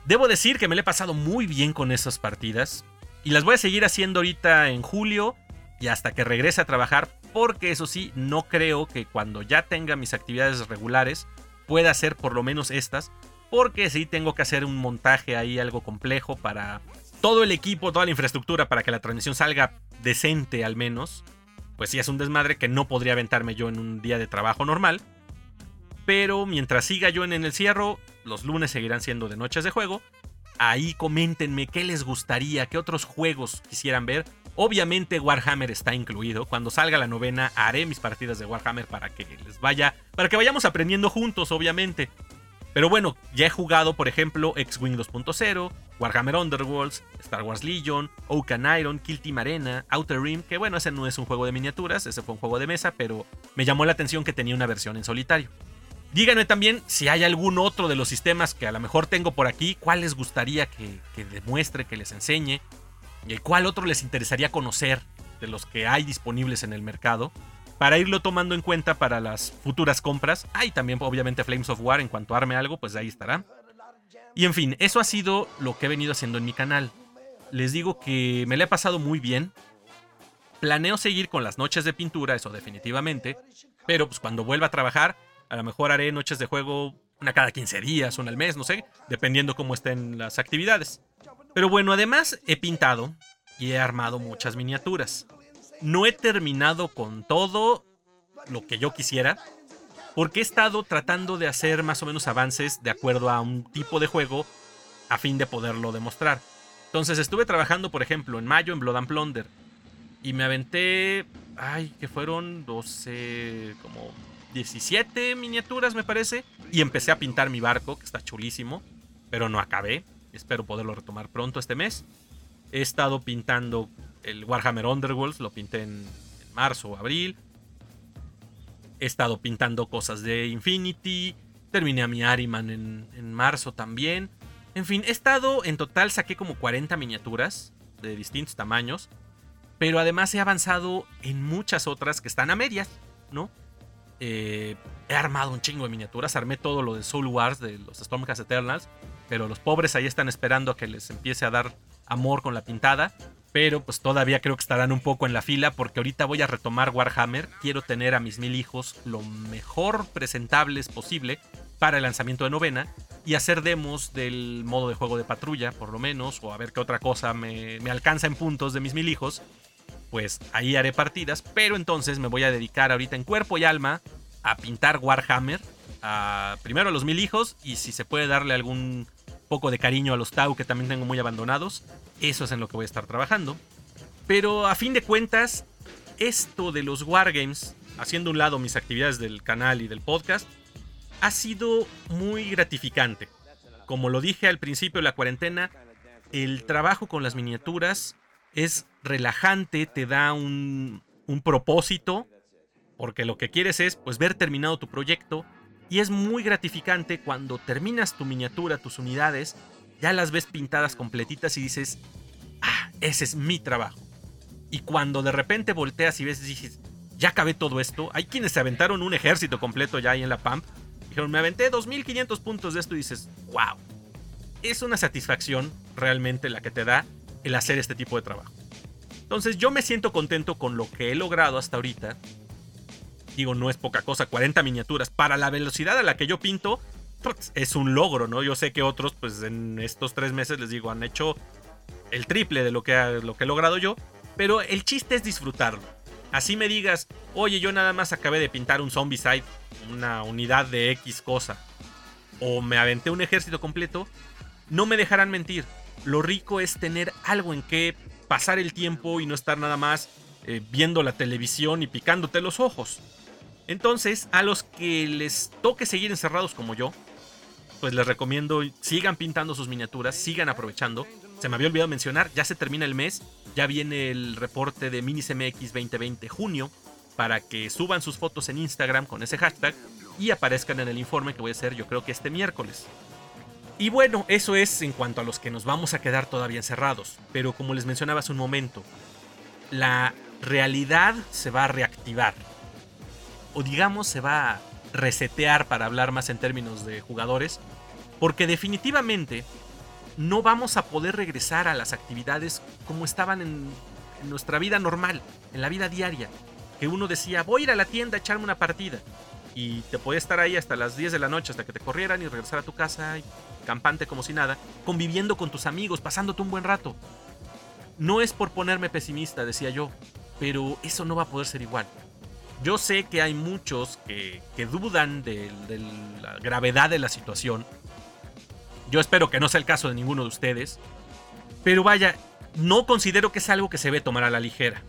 Debo decir que me lo he pasado muy bien con esas partidas. Y las voy a seguir haciendo ahorita en julio y hasta que regrese a trabajar porque eso sí, no creo que cuando ya tenga mis actividades regulares pueda hacer por lo menos estas, porque sí tengo que hacer un montaje ahí algo complejo para todo el equipo, toda la infraestructura para que la transmisión salga decente al menos. Pues sí es un desmadre que no podría aventarme yo en un día de trabajo normal. Pero mientras siga yo en el cierro, los lunes seguirán siendo de noches de juego. Ahí coméntenme qué les gustaría, qué otros juegos quisieran ver. Obviamente Warhammer está incluido. Cuando salga la novena haré mis partidas de Warhammer para que les vaya, para que vayamos aprendiendo juntos, obviamente. Pero bueno, ya he jugado, por ejemplo, X-Wing 2.0, Warhammer Underworlds, Star Wars Legion, Oaken Iron, Kill Team Arena, Outer Rim, que bueno, ese no es un juego de miniaturas, ese fue un juego de mesa, pero me llamó la atención que tenía una versión en solitario. Díganme también si hay algún otro de los sistemas que a lo mejor tengo por aquí, cuál les gustaría que, que demuestre, que les enseñe, y cuál otro les interesaría conocer de los que hay disponibles en el mercado, para irlo tomando en cuenta para las futuras compras. Hay también obviamente Flames of War, en cuanto arme algo, pues ahí estará. Y en fin, eso ha sido lo que he venido haciendo en mi canal. Les digo que me le he pasado muy bien. Planeo seguir con las noches de pintura, eso definitivamente. Pero pues cuando vuelva a trabajar, a lo mejor haré noches de juego una cada 15 días, una al mes, no sé, dependiendo cómo estén las actividades. Pero bueno, además he pintado y he armado muchas miniaturas. No he terminado con todo lo que yo quisiera, porque he estado tratando de hacer más o menos avances de acuerdo a un tipo de juego a fin de poderlo demostrar. Entonces estuve trabajando, por ejemplo, en mayo en Blood and Plunder y me aventé, ay, que fueron 12, como 17 miniaturas me parece, y empecé a pintar mi barco, que está chulísimo, pero no acabé. Espero poderlo retomar pronto este mes. He estado pintando el Warhammer Underworlds, lo pinté en, marzo o abril. He estado pintando cosas de Infinity. Terminé a mi Ariman en, en marzo también. En fin, he estado, en total saqué como 40 miniaturas de distintos tamaños. Pero además he avanzado en muchas otras que están a medias, ¿no? Eh, he armado un chingo de miniaturas. Armé todo lo de Soul Wars, de los Stormcast Eternals. Pero los pobres ahí están esperando a que les empiece a dar amor con la pintada. Pero pues todavía creo que estarán un poco en la fila porque ahorita voy a retomar Warhammer. Quiero tener a mis mil hijos lo mejor presentables posible para el lanzamiento de novena. Y hacer demos del modo de juego de patrulla, por lo menos. O a ver qué otra cosa me, me alcanza en puntos de mis mil hijos pues ahí haré partidas, pero entonces me voy a dedicar ahorita en cuerpo y alma a pintar Warhammer, primero a los mil hijos y si se puede darle algún poco de cariño a los Tau que también tengo muy abandonados, eso es en lo que voy a estar trabajando. Pero a fin de cuentas, esto de los Wargames, haciendo un lado mis actividades del canal y del podcast, ha sido muy gratificante. Como lo dije al principio de la cuarentena, el trabajo con las miniaturas es relajante, te da un, un propósito, porque lo que quieres es pues ver terminado tu proyecto y es muy gratificante cuando terminas tu miniatura, tus unidades, ya las ves pintadas completitas y dices, ah, ese es mi trabajo. Y cuando de repente volteas y ves y dices, ya acabé todo esto, hay quienes se aventaron un ejército completo ya ahí en la PAMP, dijeron, me aventé 2500 puntos de esto y dices, wow, es una satisfacción realmente la que te da el hacer este tipo de trabajo. Entonces yo me siento contento con lo que he logrado hasta ahorita. Digo, no es poca cosa, 40 miniaturas. Para la velocidad a la que yo pinto, pues, es un logro, ¿no? Yo sé que otros, pues en estos tres meses, les digo, han hecho el triple de lo que, lo que he logrado yo. Pero el chiste es disfrutarlo. Así me digas, oye, yo nada más acabé de pintar un zombie side, una unidad de X cosa. O me aventé un ejército completo. No me dejarán mentir lo rico es tener algo en que pasar el tiempo y no estar nada más eh, viendo la televisión y picándote los ojos. Entonces, a los que les toque seguir encerrados como yo, pues les recomiendo sigan pintando sus miniaturas, sigan aprovechando. Se me había olvidado mencionar, ya se termina el mes, ya viene el reporte de MiniCMX 2020 junio para que suban sus fotos en Instagram con ese hashtag y aparezcan en el informe que voy a hacer yo creo que este miércoles. Y bueno, eso es en cuanto a los que nos vamos a quedar todavía encerrados. Pero como les mencionaba hace un momento, la realidad se va a reactivar. O digamos, se va a resetear para hablar más en términos de jugadores. Porque definitivamente no vamos a poder regresar a las actividades como estaban en, nuestra vida normal, en la vida diaria. que uno decía, voy a ir a la tienda a echarme una partida. Y te podía estar ahí hasta las 10 de la noche, hasta que te corrieran y regresar a tu casa, campante como si nada, conviviendo con tus amigos, pasándote un buen rato. No es por ponerme pesimista, decía yo, pero eso no va a poder ser igual. Yo sé que hay muchos que, dudan de, la gravedad de la situación. Yo espero que no sea el caso de ninguno de ustedes. Pero vaya, no considero que es algo que se debe tomar a la ligera.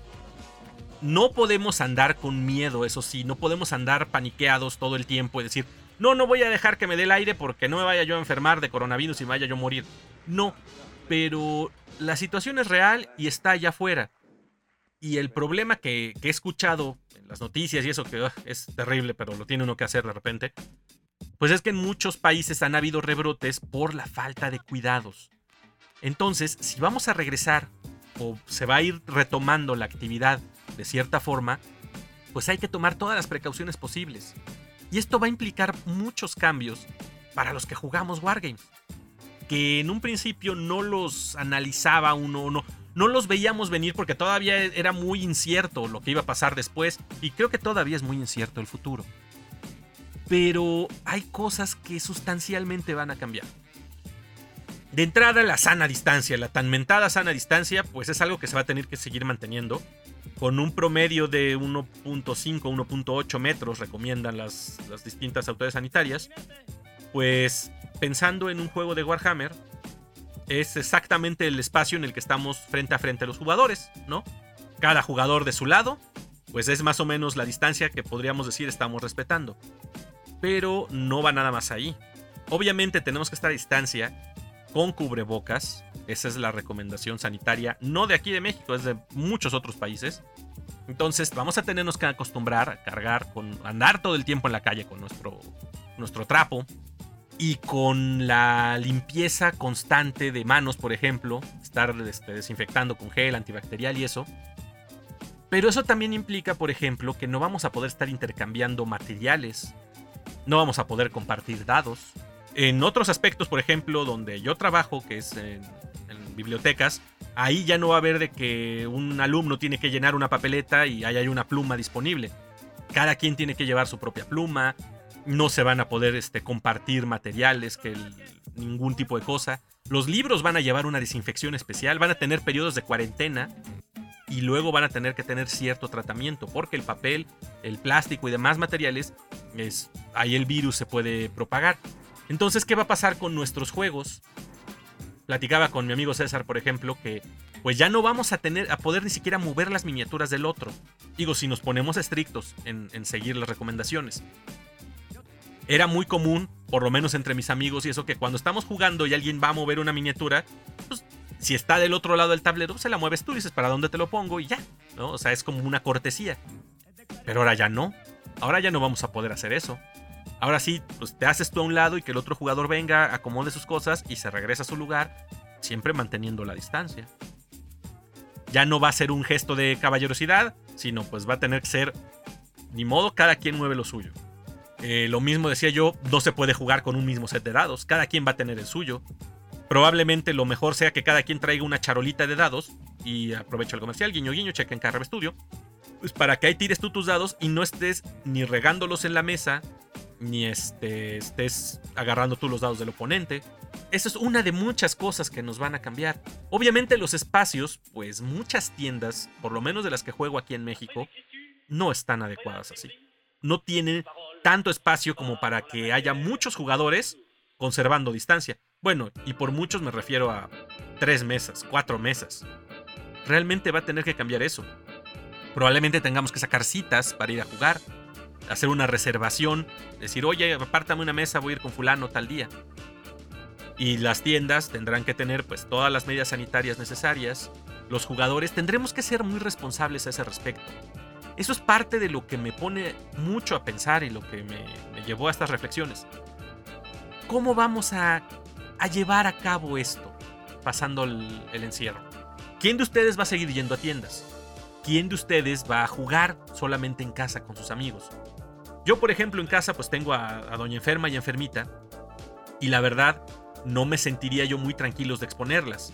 No podemos andar con miedo, eso sí, no podemos andar paniqueados todo el tiempo y decir, no, no voy a dejar que me dé el aire porque no me vaya yo a enfermar de coronavirus y vaya yo a morir. No, pero la situación es real y está allá afuera. Y el problema que, he escuchado en las noticias y eso que es terrible, pero lo tiene uno que hacer de repente, pues es que en muchos países han habido rebrotes por la falta de cuidados. Entonces, si vamos a regresar o se va a ir retomando la actividad de cierta forma, pues hay que tomar todas las precauciones posibles. Y esto va a implicar muchos cambios para los que jugamos Wargames. Que en un principio no los analizaba uno, no, no los veíamos venir porque todavía era muy incierto lo que iba a pasar después y creo que todavía es muy incierto el futuro. Pero hay cosas que sustancialmente van a cambiar. De entrada, la sana distancia, la tan mentada sana distancia, pues es algo que se va a tener que seguir manteniendo. Con un promedio de 1.5, 1.8 metros, recomiendan las, distintas autoridades sanitarias. Pues pensando en un juego de Warhammer, es exactamente el espacio en el que estamos frente a frente a los jugadores, ¿no? Cada jugador de su lado, pues es más o menos la distancia que podríamos decir estamos respetando. Pero no va nada más ahí. Obviamente tenemos que estar a distancia con cubrebocas. Esa es la recomendación sanitaria, no de aquí de México, es de muchos otros países. Entonces vamos a tenernos que acostumbrar a cargar con andar todo el tiempo en la calle con nuestro nuestro trapo, y con la limpieza constante de manos, por ejemplo, estar este, desinfectando con gel antibacterial y eso. Pero eso también implica, por ejemplo, que no vamos a poder estar intercambiando materiales, no vamos a poder compartir dados. En otros aspectos, por ejemplo, donde yo trabajo, que es en, bibliotecas, ahí ya no va a haber de que un alumno tiene que llenar una papeleta y ahí hay una pluma disponible. Cada quien tiene que llevar su propia pluma, no se van a poder este, compartir materiales, que ningún tipo de cosa. Los libros van a llevar una desinfección especial, van a tener periodos de cuarentena y luego van a tener que tener cierto tratamiento, porque el papel, el plástico y demás materiales, es, ahí el virus se puede propagar. Entonces, ¿qué va a pasar con nuestros juegos? Platicaba con mi amigo César, por ejemplo, que pues ya no vamos a tener a poder ni siquiera mover las miniaturas del otro. Digo, si nos ponemos estrictos en seguir las recomendaciones era muy común, por lo menos entre mis amigos y eso, que cuando estamos jugando y alguien va a mover una miniatura, pues si está del otro lado del tablero, se la mueves tú y dices, ¿para dónde te lo pongo? Y ya, ¿no? O sea, es como una cortesía. Pero ahora ya no. Ahora ya no vamos a poder hacer eso. Ahora sí, pues te haces tú a un lado y que el otro jugador venga, acomode sus cosas y se regresa a su lugar, siempre manteniendo la distancia. Ya no va a ser un gesto de caballerosidad, sino pues va a tener que ser, ni modo, cada quien mueve lo suyo. Eh, lo mismo decía yo, no se puede jugar con un mismo set de dados, cada quien va a tener el suyo. Probablemente lo mejor sea que cada quien traiga una charolita de dados y aprovecho el comercial, guiño guiño, en Carrab Studio. Pues para que ahí tires tú tus dados y no estés ni regándolos en la mesa, ni este, estés agarrando tú los dados del oponente. Eso es una de muchas cosas que nos van a cambiar. Obviamente los espacios, pues muchas tiendas, por lo menos de las que juego aquí en México, no están adecuadas así. No tienen tanto espacio como para que haya muchos jugadores conservando distancia. Bueno, y por muchos me refiero a tres mesas, cuatro mesas. Realmente va a tener que cambiar eso. Probablemente tengamos que sacar citas para ir a jugar, hacer una reservación, decir, oye, apártame una mesa, voy a ir con fulano tal día. Y las tiendas tendrán que tener pues todas las medidas sanitarias necesarias. Los jugadores tendremos que ser muy responsables a ese respecto. Eso es parte de lo que me pone mucho a pensar y lo que me, llevó a estas reflexiones. ¿Cómo vamos a, llevar a cabo esto pasando el, encierro? ¿Quién de ustedes va a seguir yendo a tiendas? ¿Quién de ustedes va a jugar solamente en casa con sus amigos? Yo, por ejemplo, en casa pues tengo a, doña enferma y enfermita y la verdad no me sentiría yo muy tranquilos de exponerlas.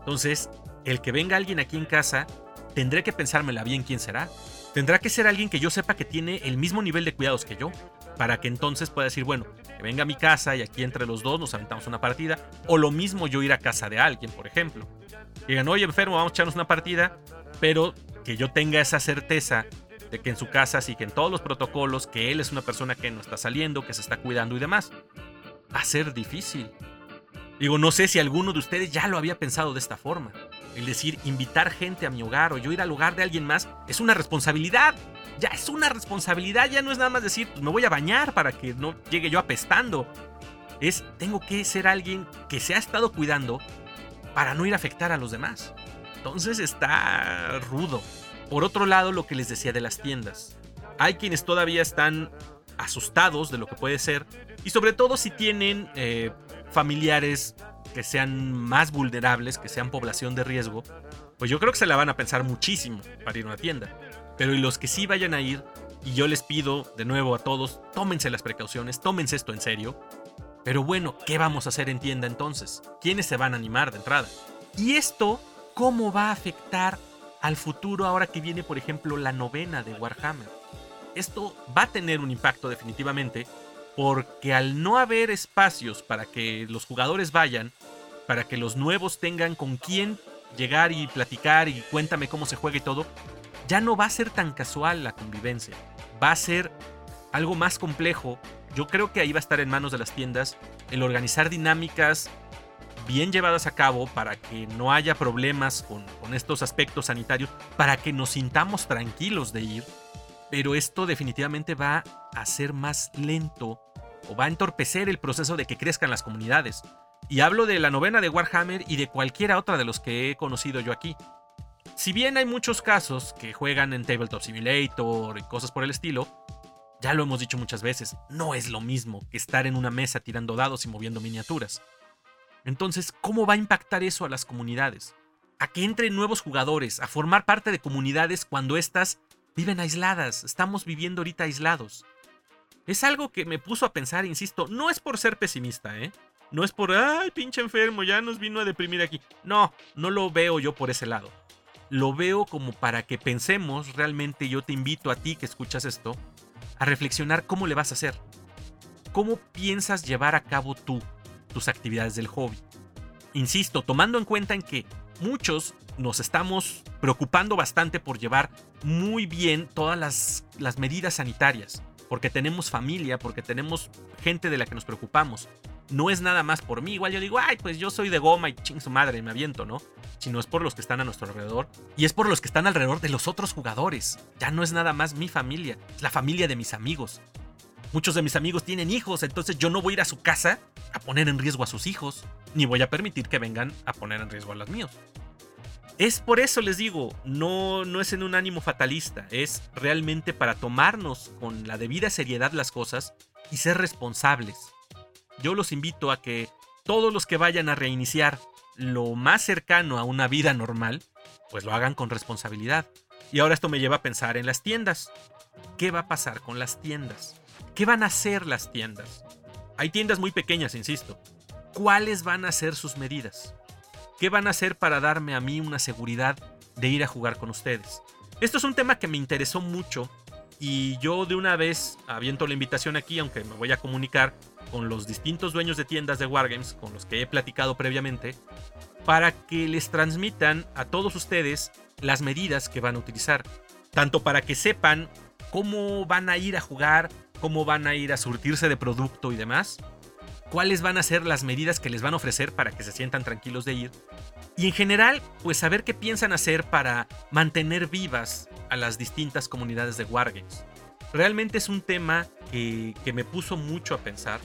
Entonces, el que venga alguien aquí en casa, tendré que pensármela bien quién será Tendrá que ser alguien que yo sepa que tiene el mismo nivel de cuidados que yo, para que entonces pueda decir, bueno, que venga a mi casa y aquí entre los dos nos aventamos una partida, o lo mismo yo ir a casa de alguien, por ejemplo. Digan, oye enfermo, vamos a echarnos una partida, pero que yo tenga esa certeza de que en su casa siguen todos los protocolos, que él es una persona que no está saliendo, que se está cuidando y demás. Va a ser difícil. Digo, no sé si alguno de ustedes ya lo había pensado de esta forma. El decir, invitar gente a mi hogar o yo ir al hogar de alguien más es una responsabilidad. Ya es una responsabilidad, ya no es nada más decir, pues me voy a bañar para que no llegue yo apestando. Es, tengo que ser alguien que se ha estado cuidando para no ir a afectar a los demás. Entonces está rudo. Por otro lado, lo que les decía de las tiendas. Hay quienes todavía están asustados de lo que puede ser. Y sobre todo si tienen eh, familiares que sean más vulnerables, que sean población de riesgo, pues yo creo que se la van a pensar muchísimo para ir a una tienda. Pero y los que sí vayan a ir, y yo les pido de nuevo a todos, tómense las precauciones, tómense esto en serio. Pero bueno, ¿qué vamos a hacer en tienda entonces? ¿Quiénes se van a animar de entrada? Y esto, ¿cómo va a afectar al futuro ahora que viene, por ejemplo, la novena de Warhammer? Esto va a tener un impacto definitivamente, porque al no haber espacios para que los jugadores vayan, para que los nuevos tengan con quién llegar y platicar y cuéntame cómo se juega y todo, ya no va a ser tan casual la convivencia. Va a ser algo más complejo. Yo creo que ahí va a estar en manos de las tiendas el organizar dinámicas bien llevadas a cabo para que no haya problemas con, estos aspectos sanitarios, para que nos sintamos tranquilos de ir. Pero esto definitivamente va a ser más lento o va a entorpecer el proceso de que crezcan las comunidades. Y hablo de la novena de Warhammer y de cualquiera otra de los que he conocido yo aquí. Si bien hay muchos casos que juegan en Tabletop Simulator y cosas por el estilo, ya lo hemos dicho muchas veces, no es lo mismo que estar en una mesa tirando dados y moviendo miniaturas. Entonces, ¿cómo va a impactar eso a las comunidades? A que entren nuevos jugadores, a formar parte de comunidades cuando éstas viven aisladas, estamos viviendo ahorita aislados. Es algo que me puso a pensar, insisto, no es por ser pesimista, ¿eh? No es por, ay, pinche enfermo, ya nos vino a deprimir aquí. No, no lo veo yo por ese lado. Lo veo como para que pensemos, realmente yo te invito a ti que escuchas esto, a reflexionar cómo le vas a hacer. ¿Cómo piensas llevar a cabo tú tus actividades del hobby? Insisto, tomando en cuenta en que muchos nos estamos preocupando bastante por llevar muy bien todas las, las medidas sanitarias porque tenemos familia, porque tenemos gente de la que nos preocupamos. No es nada más por mí, igual yo digo, ay, pues yo soy de goma y ching su madre, me aviento, ¿no? Sino es por los que están a nuestro alrededor y es por los que están alrededor de los otros jugadores. Ya no es nada más mi familia, es la familia de mis amigos. Muchos de mis amigos tienen hijos, entonces yo no voy a ir a su casa a poner en riesgo a sus hijos, ni voy a permitir que vengan a poner en riesgo a los míos. Es por eso les digo, no, no es en un ánimo fatalista, es realmente para tomarnos con la debida seriedad las cosas y ser responsables. Yo los invito a que todos los que vayan a reiniciar lo más cercano a una vida normal, pues lo hagan con responsabilidad. Y ahora esto me lleva a pensar en las tiendas. ¿Qué va a pasar con las tiendas? ¿Qué van a hacer las tiendas? Hay tiendas muy pequeñas, insisto. ¿Cuáles van a ser sus medidas? ¿Qué van a hacer para darme a mí una seguridad de ir a jugar con ustedes? Esto es un tema que me interesó mucho y yo de una vez aviento la invitación aquí, aunque me voy a comunicar con los distintos dueños de tiendas de Wargames con los que he platicado previamente, para que les transmitan a todos ustedes las medidas que van a utilizar. Tanto para que sepan cómo van a ir a jugar, cómo van a ir a surtirse de producto y demás, cuáles van a ser las medidas que les van a ofrecer para que se sientan tranquilos de ir. Y en general, pues saber qué piensan hacer para mantener vivas a las distintas comunidades de Wargames. Realmente es un tema que, que me puso mucho a pensar.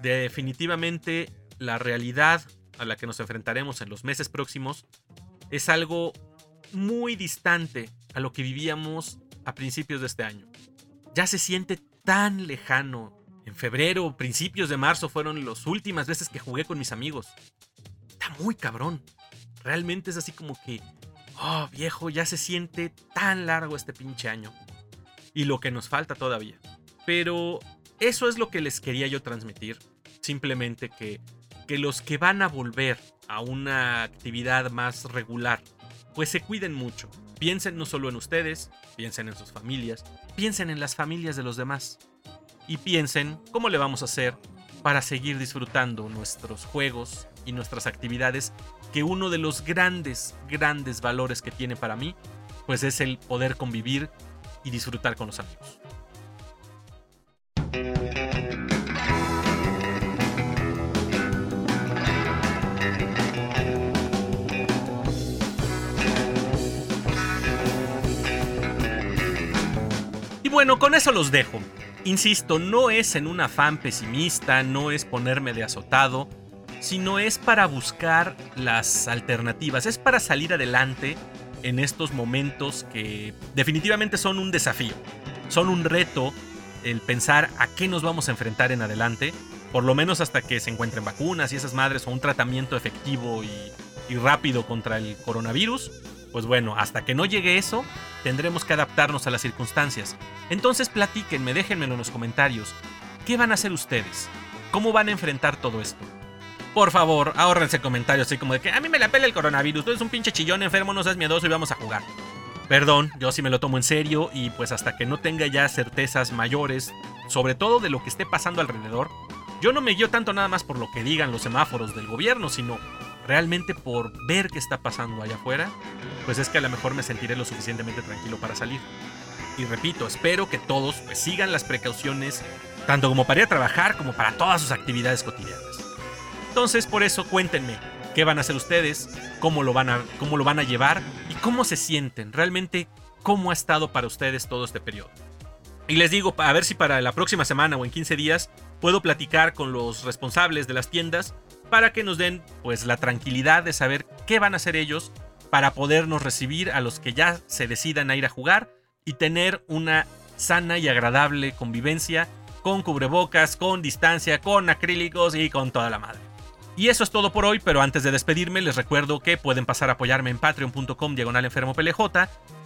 Definitivamente la realidad a la que nos enfrentaremos en los meses próximos es algo muy distante a lo que vivíamos a principios de este año. Ya se siente tan lejano en febrero, principios de marzo fueron las últimas veces que jugué con mis amigos. Está muy cabrón. Realmente es así como que, oh viejo, ya se siente tan largo este pinche año. Y lo que nos falta todavía. Pero eso es lo que les quería yo transmitir. Simplemente que, que los que van a volver a una actividad más regular, pues se cuiden mucho. Piensen no solo en ustedes, piensen en sus familias, piensen en las familias de los demás. Y piensen cómo le vamos a hacer para seguir disfrutando nuestros juegos y nuestras actividades, que uno de los grandes, grandes valores que tiene para mí, pues es el poder convivir y disfrutar con los amigos. Bueno, con eso los dejo. Insisto, no es en un afán pesimista, no es ponerme de azotado, sino es para buscar las alternativas, es para salir adelante en estos momentos que definitivamente son un desafío, son un reto el pensar a qué nos vamos a enfrentar en adelante, por lo menos hasta que se encuentren vacunas y esas madres o un tratamiento efectivo y, y rápido contra el coronavirus. Pues bueno, hasta que no llegue eso, tendremos que adaptarnos a las circunstancias. Entonces platíquenme, déjenmelo en los comentarios. ¿Qué van a hacer ustedes? ¿Cómo van a enfrentar todo esto? Por favor, ahórrense comentarios así como de que a mí me la pela el coronavirus, tú eres un pinche chillón enfermo, no seas miedoso y vamos a jugar. Perdón, yo sí me lo tomo en serio y pues hasta que no tenga ya certezas mayores, sobre todo de lo que esté pasando alrededor, yo no me guío tanto nada más por lo que digan los semáforos del gobierno, sino realmente por ver qué está pasando allá afuera, pues es que a lo mejor me sentiré lo suficientemente tranquilo para salir. Y repito, espero que todos pues, sigan las precauciones, tanto como para ir a trabajar como para todas sus actividades cotidianas. Entonces, por eso cuéntenme qué van a hacer ustedes, cómo lo van a, cómo lo van a llevar y cómo se sienten, realmente cómo ha estado para ustedes todo este periodo. Y les digo, a ver si para la próxima semana o en 15 días puedo platicar con los responsables de las tiendas para que nos den pues la tranquilidad de saber qué van a hacer ellos para podernos recibir a los que ya se decidan a ir a jugar y tener una sana y agradable convivencia con cubrebocas, con distancia, con acrílicos y con toda la madre. Y eso es todo por hoy, pero antes de despedirme les recuerdo que pueden pasar a apoyarme en patreon.com diagonal enfermo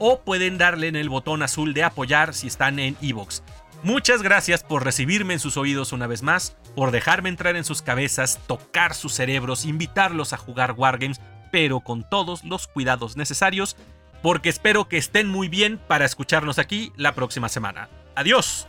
o pueden darle en el botón azul de apoyar si están en iVoox. Muchas gracias por recibirme en sus oídos una vez más, por dejarme entrar en sus cabezas, tocar sus cerebros, invitarlos a jugar Wargames, pero con todos los cuidados necesarios, porque espero que estén muy bien para escucharnos aquí la próxima semana. Adiós.